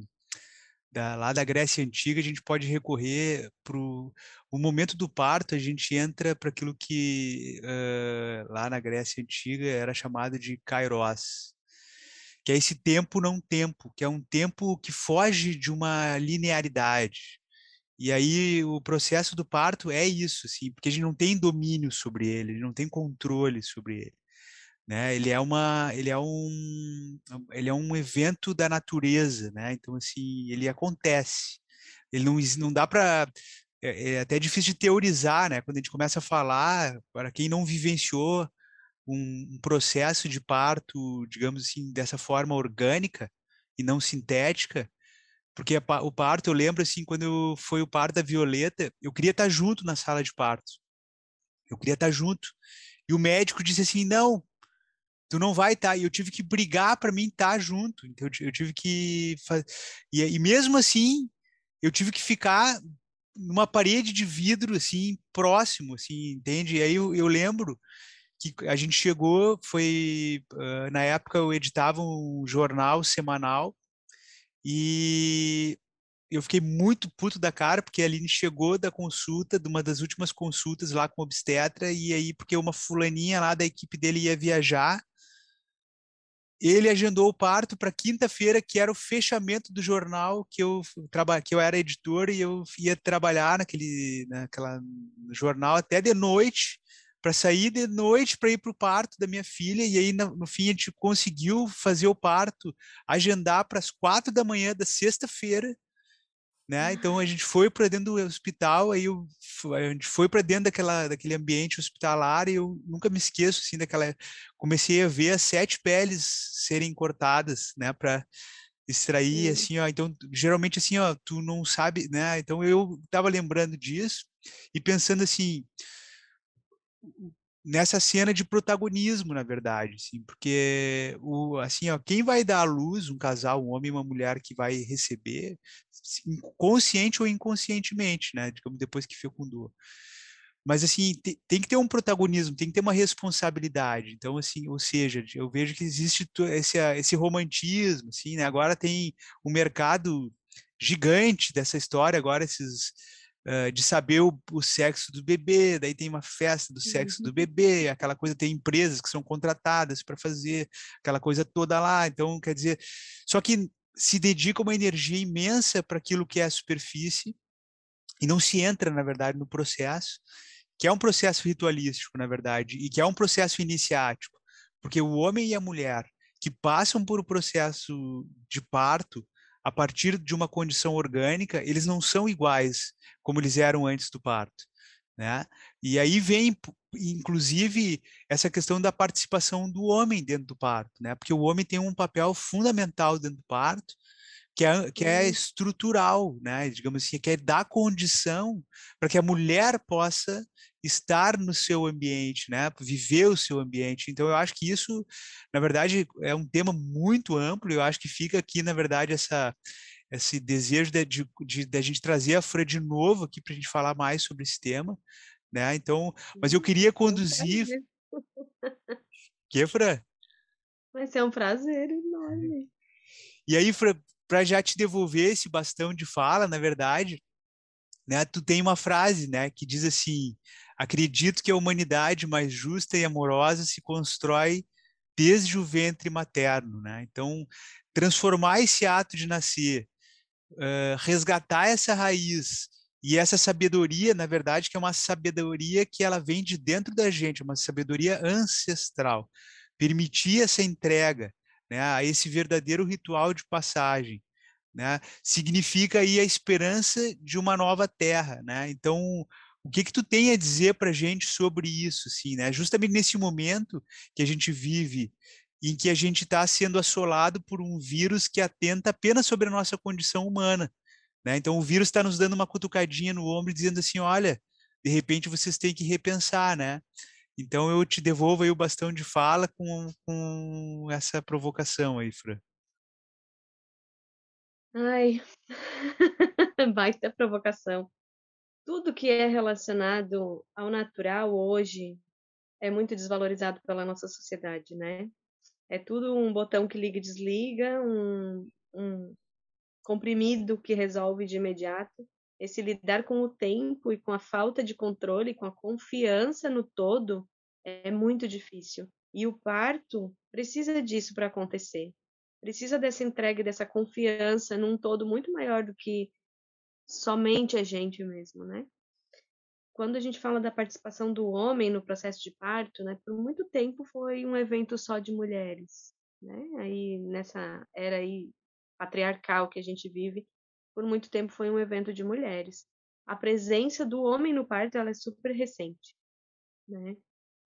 da, lá da Grécia Antiga, a gente pode recorrer para o momento do parto, a gente entra para aquilo que uh, lá na Grécia Antiga era chamado de kairos, que é esse tempo não tempo, que é um tempo que foge de uma linearidade, e aí o processo do parto é isso, assim, porque a gente não tem domínio sobre ele, não tem controle sobre ele, né? Ele é uma, ele é um, ele é um evento da natureza, né? Então assim, ele acontece. Ele não, não dá para é, é, até difícil de teorizar, né? Quando a gente começa a falar, para quem não vivenciou um, um processo de parto, digamos assim, dessa forma orgânica e não sintética, porque a, o parto, eu lembro assim, quando eu, foi o parto da Violeta, eu queria estar junto na sala de parto. Eu queria estar junto. E o médico disse assim: não, tu não vai estar. E eu tive que brigar para mim estar junto. Então eu, eu tive que. E, e mesmo assim, eu tive que ficar numa parede de vidro, assim, próximo, assim, entende? E aí eu, eu lembro que a gente chegou, foi. Uh, na época eu editava um jornal semanal e eu fiquei muito puto da cara, porque a Aline chegou da consulta, de uma das últimas consultas lá com obstetra, e aí, porque uma fulaninha lá da equipe dele ia viajar, ele agendou o parto para quinta-feira, que era o fechamento do jornal que eu que eu era editor e eu ia trabalhar naquele naquela jornal até de noite para sair de noite para ir para o parto da minha filha, e aí no, no, fim a gente conseguiu fazer o parto, agendar para as quatro da manhã da sexta-feira, né? Então a gente foi para dentro do hospital, aí eu, a gente foi para dentro daquela, daquele ambiente hospitalar e eu nunca me esqueço assim daquela, comecei a ver as sete peles serem cortadas, né? Para extrair assim, ó. Então geralmente assim, ó, tu não sabe, né? Então eu estava lembrando disso e pensando assim nessa cena de protagonismo, na verdade, assim, porque o assim, ó, quem vai dar à luz, um casal, um homem e uma mulher que vai receber, consciente ou inconscientemente, né, digamos depois que fecundou. Mas assim, tem, que ter um protagonismo, tem que ter uma responsabilidade. Então assim, ou seja, eu vejo que existe esse esse romantismo, assim, né? Agora tem um mercado gigante dessa história agora esses uh, de saber o, o, sexo do bebê, daí tem uma festa do sexo do uhum. bebê, aquela coisa, tem empresas que são contratadas para fazer aquela coisa toda lá. Então, quer dizer, só que se dedica uma energia imensa para aquilo que é a superfície e não se entra, na verdade, no processo, que é um processo ritualístico, na verdade, e que é um processo iniciático, porque o homem e a mulher que passam por o processo de parto, a partir de uma condição orgânica, eles não são iguais como eles eram antes do parto. Né? E aí vem, inclusive, essa questão da participação do homem dentro do parto, né? porque o homem tem um papel fundamental dentro do parto, que é, que é estrutural, né? digamos assim, que é dar condição para que a mulher possa estar no seu ambiente, né? viver o seu ambiente. Então, eu acho que isso, na verdade, é um tema muito amplo. Eu acho que fica aqui, na verdade, essa esse desejo de, de, de, de a gente trazer a Fran de novo aqui para a gente falar mais sobre esse tema, né? Então, mas eu queria conduzir. Que, Fran? Vai ser um prazer enorme. E aí, Fran, para já te devolver esse bastão de fala, na verdade, né? Tu tem uma frase, né, que diz assim: Acredito que a humanidade mais justa e amorosa se constrói desde o ventre materno, né? Então, transformar esse ato de nascer, uh, resgatar essa raiz e essa sabedoria, na verdade, que é uma sabedoria que ela vem de dentro da gente, uma sabedoria ancestral. Permitir essa entrega, né, a esse verdadeiro ritual de passagem, né, significa aí a esperança de uma nova terra, né? Então, o que que tu tem a dizer para gente sobre isso, assim, né? Justamente nesse momento que a gente vive, em que a gente está sendo assolado por um vírus que atenta apenas sobre a nossa condição humana, né? Então o vírus está nos dando uma cutucadinha no ombro, dizendo assim, olha, de repente vocês têm que repensar, né? Então eu te devolvo aí o bastão de fala com, com essa provocação aí, Fran. Ai, [laughs] baita provocação tudo que é relacionado ao natural hoje é muito desvalorizado pela nossa sociedade, né? É tudo um botão que liga e desliga, um, um comprimido que resolve de imediato. Esse lidar com o tempo e com a falta de controle, com a confiança no todo, é muito difícil. E o parto precisa disso para acontecer. Precisa dessa entrega, dessa confiança num todo muito maior do que somente a gente mesmo, né? Quando a gente fala da participação do homem no processo de parto, né, por muito tempo foi um evento só de mulheres, né? Aí nessa era aí patriarcal que a gente vive, por muito tempo foi um evento de mulheres. A presença do homem no parto ela é super recente, né?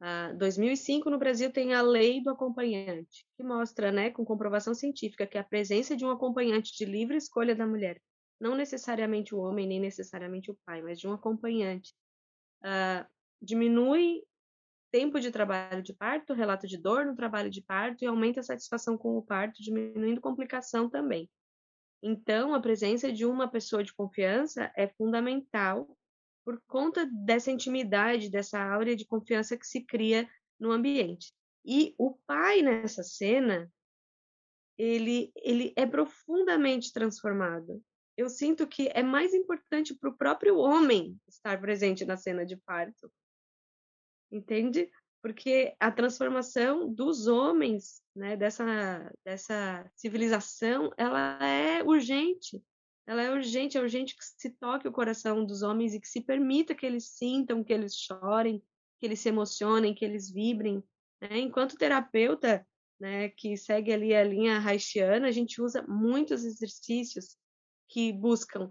Uh, 2005 no Brasil tem a lei do acompanhante, que mostra, né, com comprovação científica, que a presença de um acompanhante de livre escolha da mulher não necessariamente o homem, nem necessariamente o pai, mas de um acompanhante. Uh, diminui tempo de trabalho de parto, relato de dor no trabalho de parto e aumenta a satisfação com o parto, diminuindo complicação também. Então, a presença de uma pessoa de confiança é fundamental por conta dessa intimidade, dessa áurea de confiança que se cria no ambiente. E o pai nessa cena, ele, ele é profundamente transformado eu sinto que é mais importante para o próprio homem estar presente na cena de parto. Entende? Porque a transformação dos homens, né, dessa, dessa civilização, ela é urgente. Ela é urgente, é urgente que se toque o coração dos homens e que se permita que eles sintam, que eles chorem, que eles se emocionem, que eles vibrem. Né? Enquanto terapeuta, né, que segue ali a linha haitiana, a gente usa muitos exercícios que buscam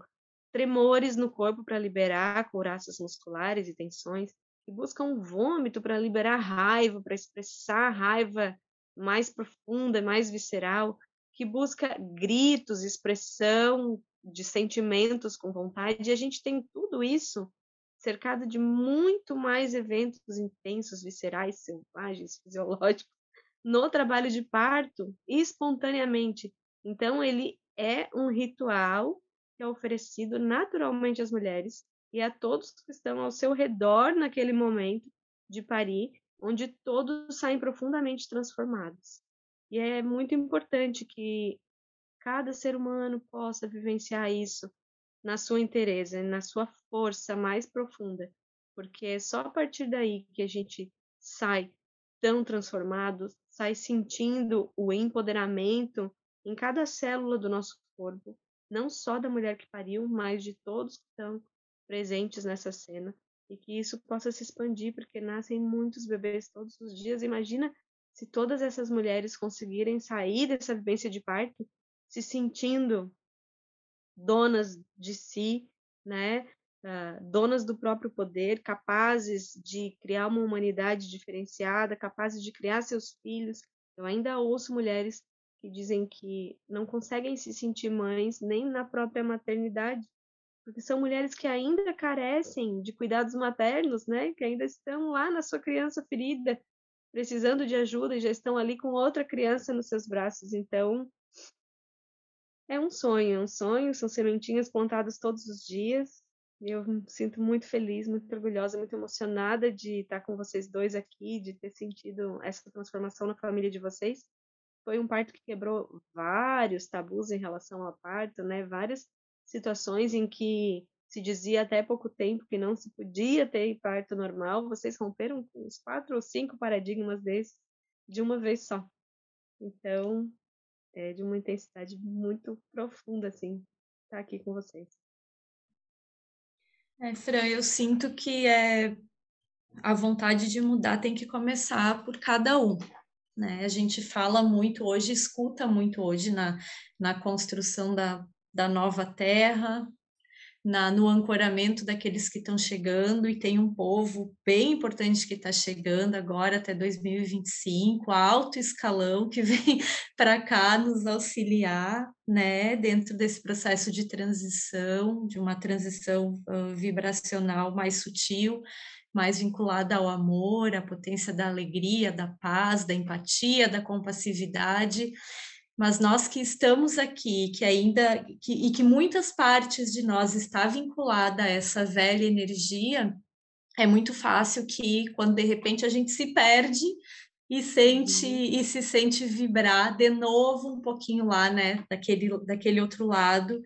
tremores no corpo para liberar couraças musculares e tensões, que buscam vômito para liberar raiva, para expressar raiva mais profunda, mais visceral, que busca gritos, expressão de sentimentos com vontade. E a gente tem tudo isso cercado de muito mais eventos intensos, viscerais, selvagens, [laughs] fisiológicos, no trabalho de parto, espontaneamente. Então, ele é um ritual que é oferecido naturalmente às mulheres e a todos que estão ao seu redor naquele momento de parir, onde todos saem profundamente transformados. E é muito importante que cada ser humano possa vivenciar isso na sua inteireza, na sua força mais profunda, porque é só a partir daí que a gente sai tão transformado, sai sentindo o empoderamento em cada célula do nosso corpo, não só da mulher que pariu, mas de todos que estão presentes nessa cena, e que isso possa se expandir, porque nascem muitos bebês todos os dias. Imagina se todas essas mulheres conseguirem sair dessa vivência de parto se sentindo donas de si, né? Uh, donas do próprio poder, capazes de criar uma humanidade diferenciada, capazes de criar seus filhos. Eu ainda ouço mulheres que dizem que não conseguem se sentir mães nem na própria maternidade, porque são mulheres que ainda carecem de cuidados maternos, né? Que ainda estão lá na sua criança ferida, precisando de ajuda e já estão ali com outra criança nos seus braços. Então, é um sonho, é um sonho, são sementinhas plantadas todos os dias. Eu me sinto muito feliz, muito orgulhosa, muito emocionada de estar com vocês dois aqui, de ter sentido essa transformação na família de vocês. Foi um parto que quebrou vários tabus em relação ao parto, né? Várias situações em que se dizia até pouco tempo que não se podia ter parto normal. Vocês romperam uns quatro ou cinco paradigmas desses de uma vez só. Então, é, de uma intensidade muito profunda, assim, estar tá aqui com vocês. É, Fran, eu sinto que é, a vontade de mudar tem que começar por cada um. Né? A gente fala muito hoje, escuta muito hoje na, na construção da, da nova terra, na, no ancoramento daqueles que estão chegando, e tem um povo bem importante que está chegando agora até 2025, alto escalão, que [laughs] vem para cá nos auxiliar, né, dentro desse processo de transição, de uma transição uh, vibracional mais sutil, mais vinculada ao amor, à potência da alegria, da paz, da empatia, da compassividade, mas nós que estamos aqui, que ainda que, e que muitas partes de nós está vinculada a essa velha energia, é muito fácil que quando de repente a gente se perde e sente uhum. e se sente vibrar de novo um pouquinho lá, né, daquele daquele outro lado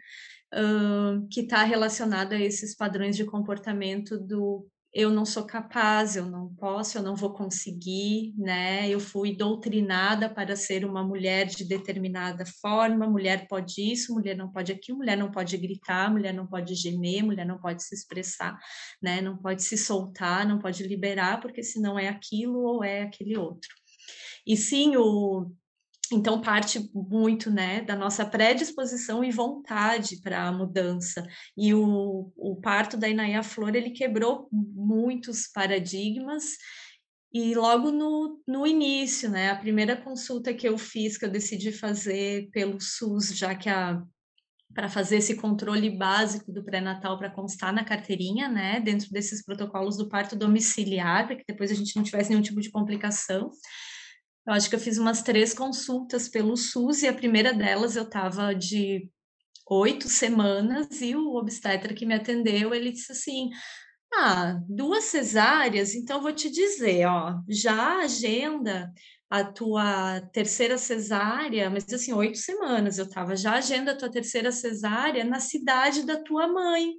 uh, que está relacionado a esses padrões de comportamento do eu não sou capaz, eu não posso, eu não vou conseguir, né? Eu fui doutrinada para ser uma mulher de determinada forma, mulher pode isso, mulher não pode aquilo, mulher não pode gritar, mulher não pode gemer, mulher não pode se expressar, né? Não pode se soltar, não pode liberar, porque senão é aquilo ou é aquele outro. E sim, o então parte muito né, da nossa predisposição e vontade para a mudança. E o, o parto da Inaia Flor ele quebrou muitos paradigmas. E logo no, no início, né, a primeira consulta que eu fiz, que eu decidi fazer pelo SUS, já que a para fazer esse controle básico do pré-natal para constar na carteirinha, né, dentro desses protocolos do parto domiciliar, para que depois a gente não tivesse nenhum tipo de complicação. Eu acho que eu fiz umas três consultas pelo SUS e a primeira delas eu estava de oito semanas e o obstetra que me atendeu, ele disse assim, ah, duas cesáreas, então vou te dizer, ó, já agenda a tua terceira cesárea, mas assim, oito semanas eu estava, já agenda a tua terceira cesárea na cidade da tua mãe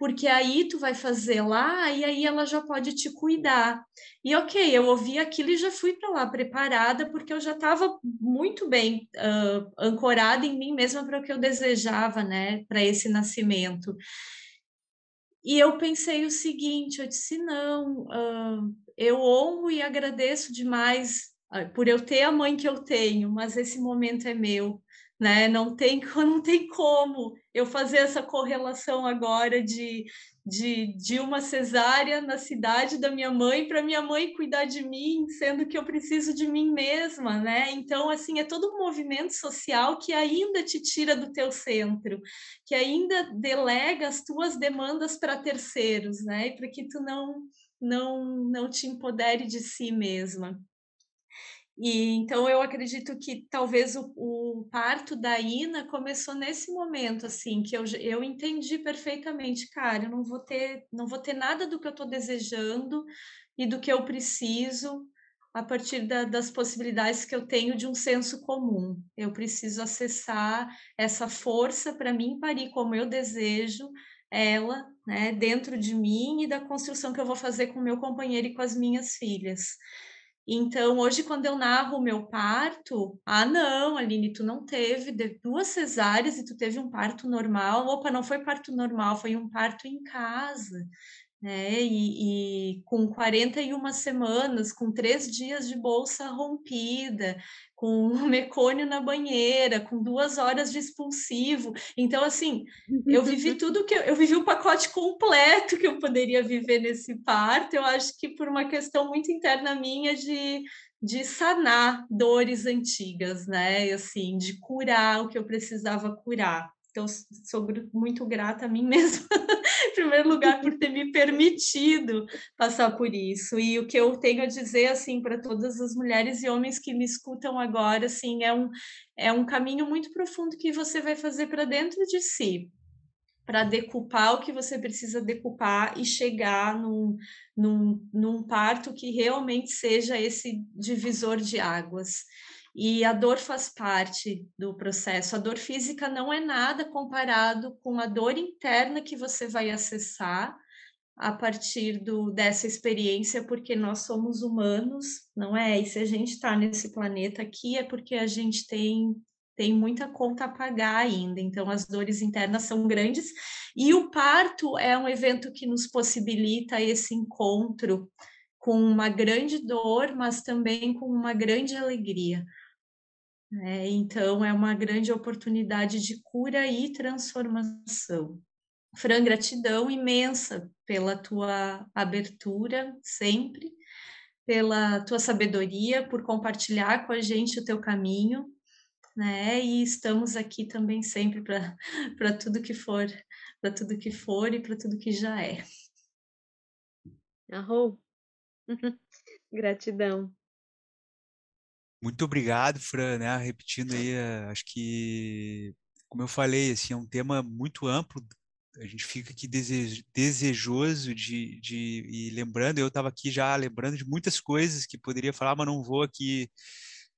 porque aí tu vai fazer lá e aí ela já pode te cuidar. E ok, eu ouvi aquilo e já fui para lá preparada, porque eu já estava muito bem uh, ancorada em mim mesma para o que eu desejava, né, para esse nascimento. E eu pensei o seguinte, eu disse, não, uh, eu honro e agradeço demais uh, por eu ter a mãe que eu tenho, mas esse momento é meu, né? Não tem, [laughs] não tem como eu fazer essa correlação agora de, de, de uma cesárea na cidade da minha mãe para minha mãe cuidar de mim, sendo que eu preciso de mim mesma, né? Então, assim, é todo um movimento social que ainda te tira do teu centro, que ainda delega as tuas demandas para terceiros, né? Para que tu não não não te empodere de si mesma. E então eu acredito que talvez o, o, parto da Ina começou nesse momento, assim, que eu, eu entendi perfeitamente, cara, eu não vou ter, não vou ter nada do que eu estou desejando e do que eu preciso a partir da, das possibilidades que eu tenho de um senso comum. Eu preciso acessar essa força para mim parir como eu desejo ela, né, dentro de mim e da construção que eu vou fazer com meu companheiro e com as minhas filhas. Então, hoje, quando eu narro o meu parto, ah, não, Aline, tu não teve duas cesáreas e tu teve um parto normal. Opa, não foi parto normal, foi um parto em casa né? E, e, com 41 semanas, com três dias de bolsa rompida, com [laughs] um mecônio na banheira, com duas horas de expulsivo. Então, assim, eu vivi [laughs] tudo que eu, eu vivi o pacote completo que eu poderia viver nesse parto. Eu acho que por uma questão muito interna minha de de sanar dores antigas, né? Assim, de curar o que eu precisava curar. Então, sou muito grata a mim [laughs] mesma, em primeiro lugar, por ter me permitido passar por isso. E o que eu tenho a dizer, assim, para todas as mulheres e homens que me escutam agora, assim, é um, é um caminho muito profundo que você vai fazer para dentro de si, para decupar o que você precisa decupar e chegar num, num, num parto que realmente seja esse divisor de águas. E a dor faz parte do processo. A dor física não é nada comparado com a dor interna que você vai acessar a partir do, dessa experiência, porque nós somos humanos, não é? E se a gente está nesse planeta aqui é porque a gente tem tem muita conta a pagar ainda, então as dores internas são grandes e o parto é um evento que nos possibilita esse encontro com uma grande dor, mas também com uma grande alegria. É, então, é uma grande oportunidade de cura e transformação. Fran, gratidão imensa pela tua abertura sempre, pela tua sabedoria, por compartilhar com a gente o teu caminho, né? E estamos aqui também sempre para [laughs] tudo que for, para tudo que for e para tudo que já é. Arrou. [laughs] Gratidão. Muito obrigado, Fran, né? Repetindo aí, eh, acho que, como eu falei, assim, é um tema muito amplo. A gente fica aqui desejoso de, de e lembrando, eu estava aqui já lembrando de muitas coisas que poderia falar, mas não vou aqui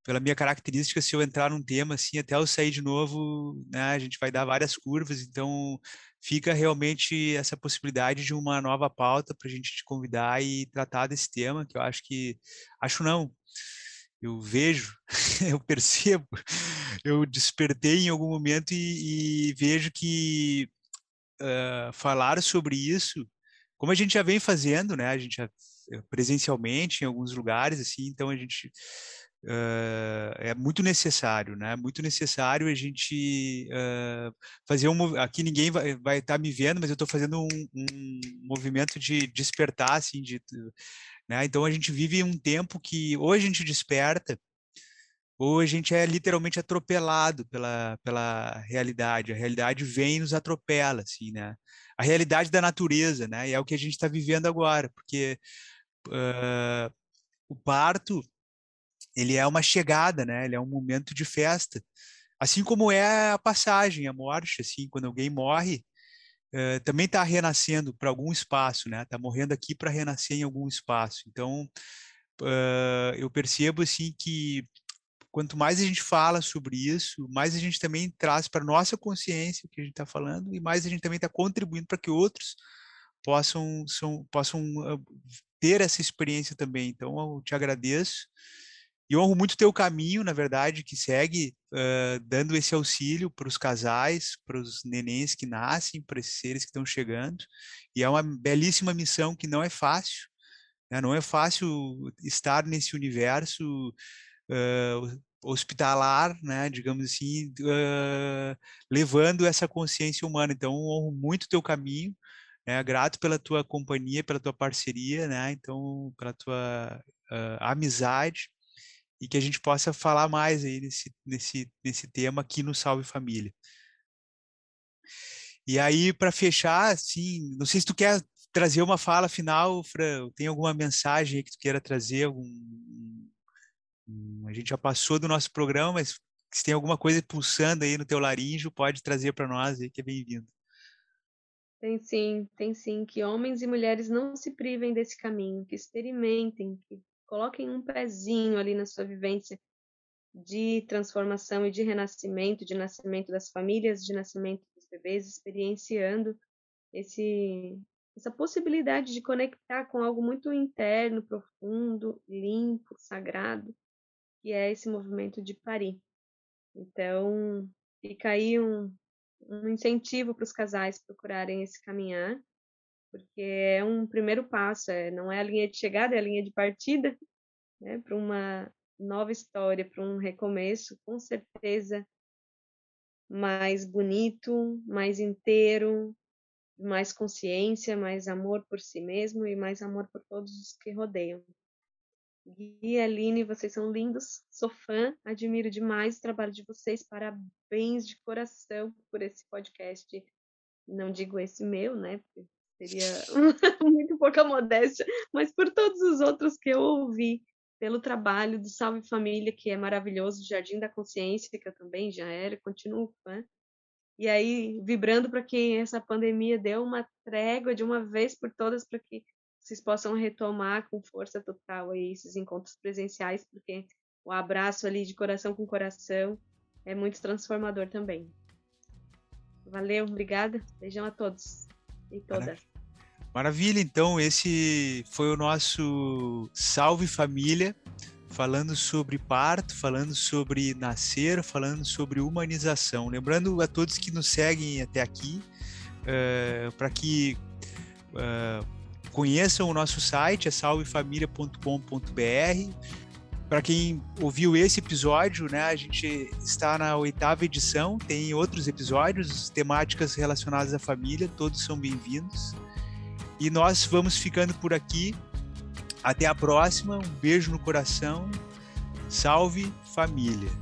pela minha característica, se eu entrar num tema assim, até eu sair de novo, né, a gente vai dar várias curvas, então fica realmente essa possibilidade de uma nova pauta para a gente te convidar e tratar desse tema, que eu acho que, acho não, eu vejo, [laughs] eu percebo, eu despertei em algum momento e, e vejo que uh, falar sobre isso, como a gente já vem fazendo, né? A gente já eh, presencialmente em alguns lugares, assim, então a gente uh, é muito necessário, né? Muito necessário a gente uh, fazer um aqui ninguém vai estar tá me vendo, mas eu estou fazendo um, um movimento de despertar, assim, de né? Então a gente vive um tempo que ou a gente desperta ou a gente é literalmente atropelado pela, pela realidade. A realidade vem e nos atropela, assim, né? A realidade da natureza, né? E é o que a gente está vivendo agora, porque uh, o parto ele é uma chegada, né? Ele é um momento de festa, assim como é a passagem, a morte, assim, quando alguém morre, uh, também está renascendo para algum espaço, né? Está morrendo aqui para renascer em algum espaço. Então, uh, eu percebo assim que quanto mais a gente fala sobre isso, mais a gente também traz para nossa consciência o que a gente está falando e mais a gente também está contribuindo para que outros possam são, possam uh, ter essa experiência também. Então, eu te agradeço e honro muito teu caminho, na verdade, que segue uh, dando esse auxílio para os casais, para os nenéns que nascem, para esses seres que estão chegando. E é uma belíssima missão que não é fácil. Né? Não é fácil estar nesse universo uh, hospitalar, né, digamos assim, uh, levando essa consciência humana. Então, honro muito teu caminho, né, grato pela tua companhia, pela tua parceria, né, então, pela tua uh, amizade, e que a gente possa falar mais aí nesse, nesse, nesse tema aqui no Salve Família. E aí, para fechar, assim, não sei se tu quer trazer uma fala final, Fran, tem alguma mensagem que tu queira trazer, algum, a gente já passou do nosso programa, mas se tem alguma coisa pulsando aí no teu laríngeo, pode trazer para nós aí, que é bem-vindo. Tem sim, tem sim. Que homens e mulheres não se privem desse caminho, que experimentem, que coloquem um pezinho ali na sua vivência de transformação e de renascimento, de nascimento das famílias, de nascimento dos bebês, experienciando esse essa possibilidade de conectar com algo muito interno, profundo, limpo, sagrado, que é esse movimento de parir. Então, fica aí um, um incentivo para os casais procurarem esse caminhar, porque é um primeiro passo, é, não é a linha de chegada, é a linha de partida né, para uma nova história, para um recomeço, com certeza mais bonito, mais inteiro, mais consciência, mais amor por si mesmo e mais amor por todos os que rodeiam. Gui e Aline, vocês são lindos, sou fã, admiro demais o trabalho de vocês, parabéns de coração por esse podcast. Não digo esse meu, né? Seria [laughs] muito pouca modéstia, mas por todos os outros que eu ouvi, pelo trabalho do Salve Família, que é maravilhoso, Jardim da Consciência, que eu também já era, continuo fã. E aí, vibrando para que essa pandemia dê uma trégua de uma vez por todas, para que vocês possam retomar com força total aí esses encontros presenciais, porque o abraço ali de coração com coração é muito transformador também. Valeu, obrigada. Beijão a todos e todas. Maravilha, então esse foi o nosso Salve Família falando sobre parto, falando sobre nascer, falando sobre humanização. Lembrando a todos que nos seguem até aqui, uh, para que uh, conheçam o nosso site, é salvefamilia.com.br. Para quem ouviu esse episódio, né, a gente está na oitava edição, tem outros episódios, temáticas relacionadas à família, todos são bem-vindos. E nós vamos ficando por aqui. Até a próxima, um beijo no coração. Salve família!